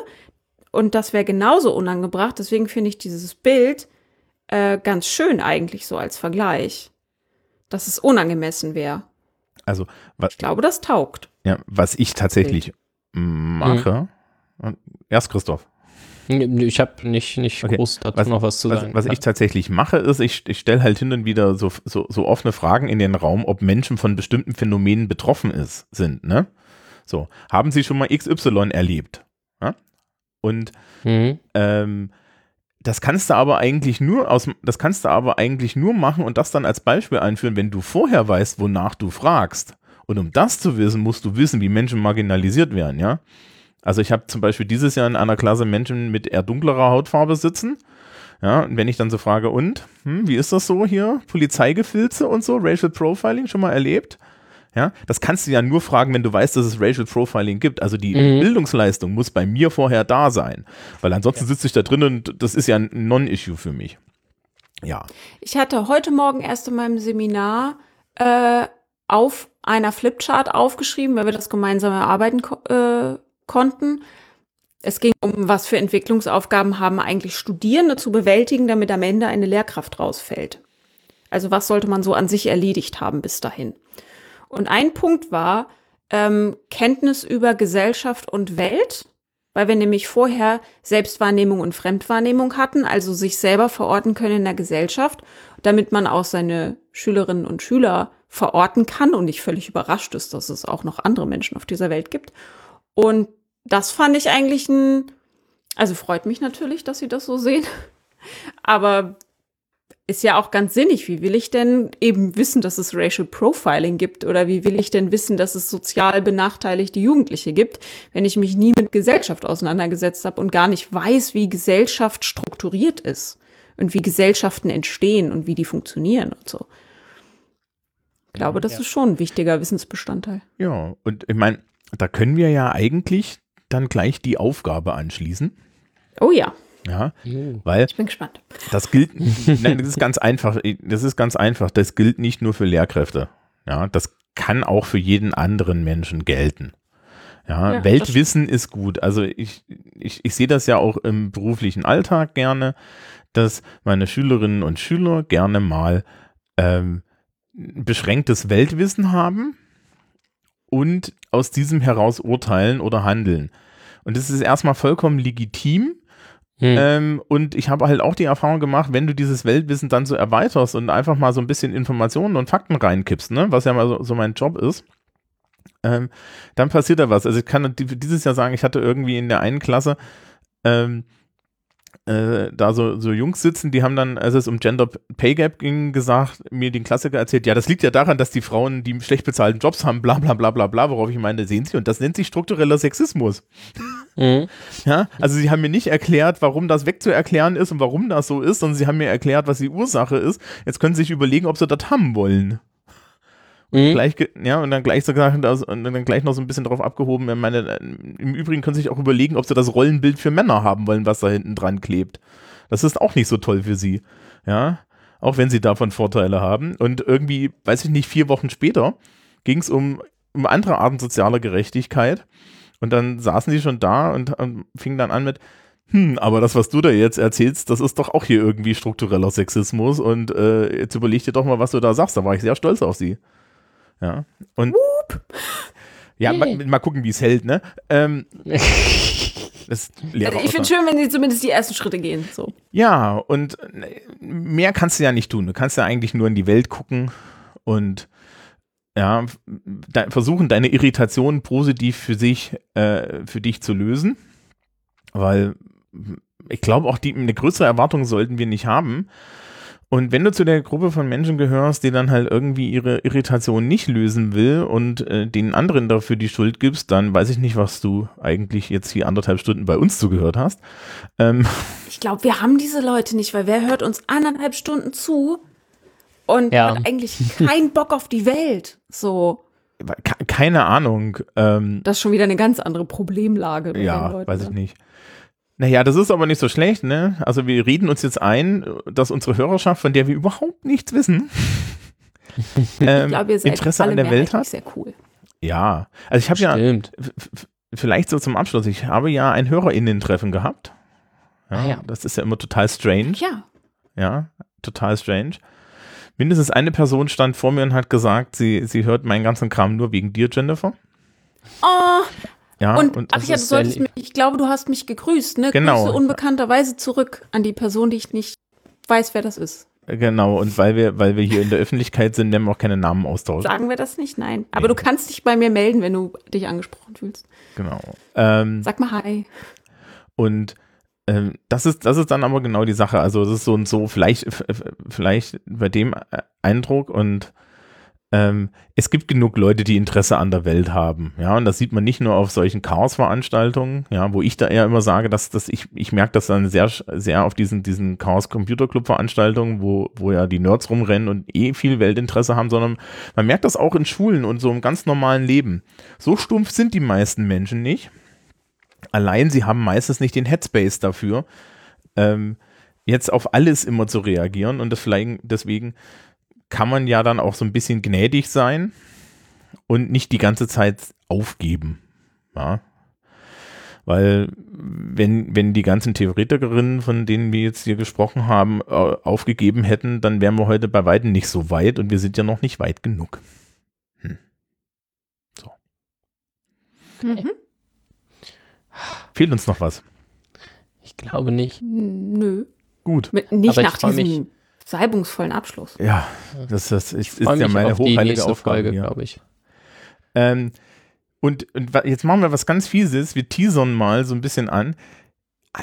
Und das wäre genauso unangebracht. Deswegen finde ich dieses Bild äh, ganz schön eigentlich so als Vergleich. Dass es unangemessen wäre.
Also, was,
Ich glaube, das taugt.
ja, was ich tatsächlich mache. Erst Christoph.
Ich habe nicht, nicht
Okay.
groß dazu
Was-
noch was zu
Was,
sagen.
was ich tatsächlich mache, ist, ich, ich stelle halt hin und wieder so, so, so offene Fragen in den Raum, ob Menschen von bestimmten Phänomenen betroffen ist, sind. Ne? So, haben Sie schon mal XY erlebt? Ja? Und
Mhm.
ähm, das kannst du aber eigentlich nur aus, das kannst du aber eigentlich nur machen und das dann als Beispiel einführen, wenn du vorher weißt, wonach du fragst. Und um das zu wissen, musst du wissen, wie Menschen marginalisiert werden, ja. Also ich habe zum Beispiel dieses Jahr in einer Klasse Menschen mit eher dunklerer Hautfarbe sitzen. Ja, und wenn ich dann so frage, und, hm, wie ist das so hier? Polizeigefilze und so, Racial Profiling schon mal erlebt? Ja, das kannst du ja nur fragen, wenn du weißt, dass es Racial Profiling gibt. Also die
Mhm.
Bildungsleistung muss bei mir vorher da sein. Weil ansonsten sitze ich da drin und das ist ja ein Non-Issue für mich. Ja.
Ich hatte heute Morgen erst in meinem Seminar äh, auf einer Flipchart aufgeschrieben, weil wir das gemeinsam erarbeiten äh, konnten. Es ging um, was für Entwicklungsaufgaben haben eigentlich Studierende zu bewältigen, damit am Ende eine Lehrkraft rausfällt. Also was sollte man so an sich erledigt haben bis dahin? Und ein Punkt war ähm, Kenntnis über Gesellschaft und Welt, weil wir nämlich vorher Selbstwahrnehmung und Fremdwahrnehmung hatten, also sich selber verorten können in der Gesellschaft, damit man auch seine Schülerinnen und Schüler verorten kann und nicht völlig überrascht ist, dass es auch noch andere Menschen auf dieser Welt gibt. Und das fand ich eigentlich ein, also freut mich natürlich, dass Sie das so sehen, aber ist ja auch ganz sinnig. Wie will ich denn eben wissen, dass es Racial Profiling gibt? Oder wie will ich denn wissen, dass es sozial benachteiligte Jugendliche gibt, wenn ich mich nie mit Gesellschaft auseinandergesetzt habe und gar nicht weiß, wie Gesellschaft strukturiert ist und wie Gesellschaften entstehen und wie die funktionieren und so. Ich glaube, das ist schon ein wichtiger Wissensbestandteil.
Ja, und ich meine, da können wir ja eigentlich dann gleich die Aufgabe anschließen.
Oh ja,
Ja,
Mhm.
weil
ich bin gespannt.
das gilt, nein, das ist ganz einfach, das ist ganz einfach, das gilt nicht nur für Lehrkräfte. Ja, das kann auch für jeden anderen Menschen gelten. Ja,
Ja,
Weltwissen ist gut. Also ich, ich, ich sehe das ja auch im beruflichen Alltag gerne, dass meine Schülerinnen und Schüler gerne mal ähm, beschränktes Weltwissen haben und aus diesem heraus urteilen oder handeln. Und das ist erstmal vollkommen legitim.
Mhm.
Ähm, und ich habe halt auch die Erfahrung gemacht, wenn du dieses Weltwissen dann so erweiterst und einfach mal so ein bisschen Informationen und Fakten reinkippst, ne, was ja mal so, so mein Job ist, ähm, dann passiert da was. Also ich kann di- dieses Jahr sagen, ich hatte irgendwie in der einen Klasse ähm, äh, da so, so Jungs sitzen, die haben dann, als es um Gender Pay Gap ging, gesagt, mir den Klassiker erzählt, ja, das liegt ja daran, dass die Frauen, die schlecht bezahlten Jobs haben, bla bla bla bla bla, worauf ich meine, sehen sie, und das nennt sich struktureller Sexismus.
Mhm.
Ja, also sie haben mir nicht erklärt, warum das wegzuerklären ist und warum das so ist, sondern sie haben mir erklärt, was die Ursache ist. Jetzt können sie sich überlegen, ob sie das haben wollen.
Mhm.
Gleich, ja, und dann gleich so gesagt, also, und dann gleich noch so ein bisschen drauf abgehoben. Ich meine, im Übrigen können sie sich auch überlegen, ob sie das Rollenbild für Männer haben wollen, was da hinten dran klebt. Das ist auch nicht so toll für sie. Ja, auch wenn sie davon Vorteile haben. Und irgendwie, weiß ich nicht, vier Wochen später ging es um, um andere Arten sozialer Gerechtigkeit. Und dann saßen die schon da und, und fingen dann an mit, hm, aber das, was du da jetzt erzählst, das ist doch auch hier irgendwie struktureller Sexismus und äh, jetzt überleg dir doch mal, was du da sagst. Da war ich sehr stolz auf sie. Ja. Und ja, mal, mal gucken, wie es hält, ne? Ähm, das
Also ich finde schön, wenn sie zumindest die ersten Schritte gehen. So.
ja, und äh, mehr kannst du ja nicht tun. Du kannst ja eigentlich nur in die Welt gucken und ja, de versuchen, deine Irritation positiv für sich, äh, für dich zu lösen. Weil ich glaube, auch die, eine größere Erwartung sollten wir nicht haben. Und wenn du zu der Gruppe von Menschen gehörst, die dann halt irgendwie ihre Irritation nicht lösen will und äh, den anderen dafür die Schuld gibst, dann weiß ich nicht, was du eigentlich jetzt hier anderthalb Stunden bei uns zugehört hast. Ähm,
Ich glaube, wir haben diese Leute nicht, weil wer hört uns anderthalb Stunden zu und
Ja.
hat eigentlich keinen Bock auf die Welt. So,
ke- keine Ahnung. Ähm,
das ist schon wieder eine ganz andere Problemlage. bei den
ja, weiß ich
ne?
nicht. Naja, das ist aber nicht so schlecht, ne? Also wir reden uns jetzt ein, dass unsere Hörerschaft, von der wir überhaupt nichts wissen, ähm,
seid
Interesse an der Welt hat.
sehr cool.
Ja, also ich habe ja, vielleicht so zum Abschluss, ich habe ja ein HörerInnen-Treffen gehabt. Ja,
Ah ja.
Das ist ja immer total strange.
Ja.
Ja, total strange. Mindestens eine Person stand vor mir und hat gesagt, sie, sie hört meinen ganzen Kram nur wegen dir, Jennifer.
Oh,
Ja,
und,
und
ach ja, du solltest mich, ich glaube, du hast mich gegrüßt, ne?
Genau.
Grüße unbekannterweise zurück an die Person, die ich nicht weiß, wer das ist.
genau, und weil wir, weil wir hier in der Öffentlichkeit sind, nehmen wir auch keine Namen austauschen.
Sagen wir das nicht? Nein. Aber du kannst dich bei mir melden, wenn du dich angesprochen fühlst.
Genau. Ähm,
Sag mal Hi.
Und ähm, das ist, das ist dann aber genau die Sache. Also das ist so und so, vielleicht, vielleicht bei dem äh, Eindruck und ähm, es gibt genug Leute, die Interesse an der Welt haben. Ja, und das sieht man nicht nur auf solchen Chaos-Veranstaltungen, ja, wo ich da eher immer sage, dass, dass ich, ich merke das dann sehr, sehr auf diesen, diesen Chaos Computer Club Veranstaltungen, wo, wo ja die Nerds rumrennen und eh viel Weltinteresse haben, sondern man merkt das auch in Schulen und so im ganz normalen Leben. So stumpf sind die meisten Menschen nicht. Allein sie haben meistens nicht den Headspace dafür, ähm, jetzt auf alles immer zu reagieren und das vielleicht, deswegen kann man ja dann auch so ein bisschen gnädig sein und nicht die ganze Zeit aufgeben. Ja. Weil wenn, wenn die ganzen Theoretikerinnen, von denen wir jetzt hier gesprochen haben, aufgegeben hätten, dann wären wir heute bei weitem nicht so weit und wir sind ja noch nicht weit genug.
Mhm.
Fehlt uns noch was?
Ich glaube nicht.
Nö.
Gut.
Mit, nicht
Aber
nach diesem salbungsvollen Abschluss.
Ja, das, das ist, ist ja meine
auf
hochheilige Aufgabe.
Folge, glaube ich.
Ähm, und, und jetzt machen wir was ganz Fieses. Wir teasern mal so ein bisschen an.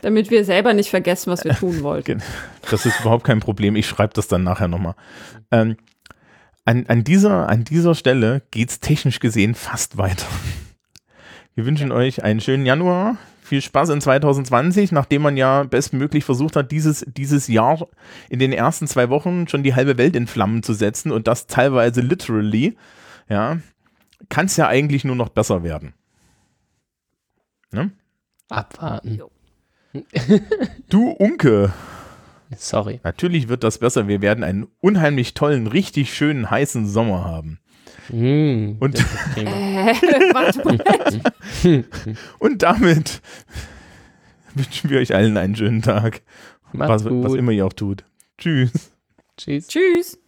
Damit wir selber nicht vergessen, was wir tun wollten.
Das ist überhaupt kein Problem. Ich schreibe das dann nachher nochmal. Ähm, an, an, dieser, an dieser Stelle geht es technisch gesehen fast weiter. Wir wünschen euch einen schönen Januar. Viel Spaß in 2020, nachdem man ja bestmöglich versucht hat, dieses, dieses Jahr in den ersten zwei Wochen schon die halbe Welt in Flammen zu setzen und das teilweise literally. Ja, kann es ja eigentlich nur noch besser werden. Ne?
Abwarten.
Du Unke,
Sorry.
natürlich wird das besser. Wir werden einen unheimlich tollen, richtig schönen, heißen Sommer haben.
Mm,
Und-.
Äh.
Und damit wünschen wir euch allen einen schönen Tag. Was, was immer ihr auch tut. Tschüss.
Tschüss.
Tschüss.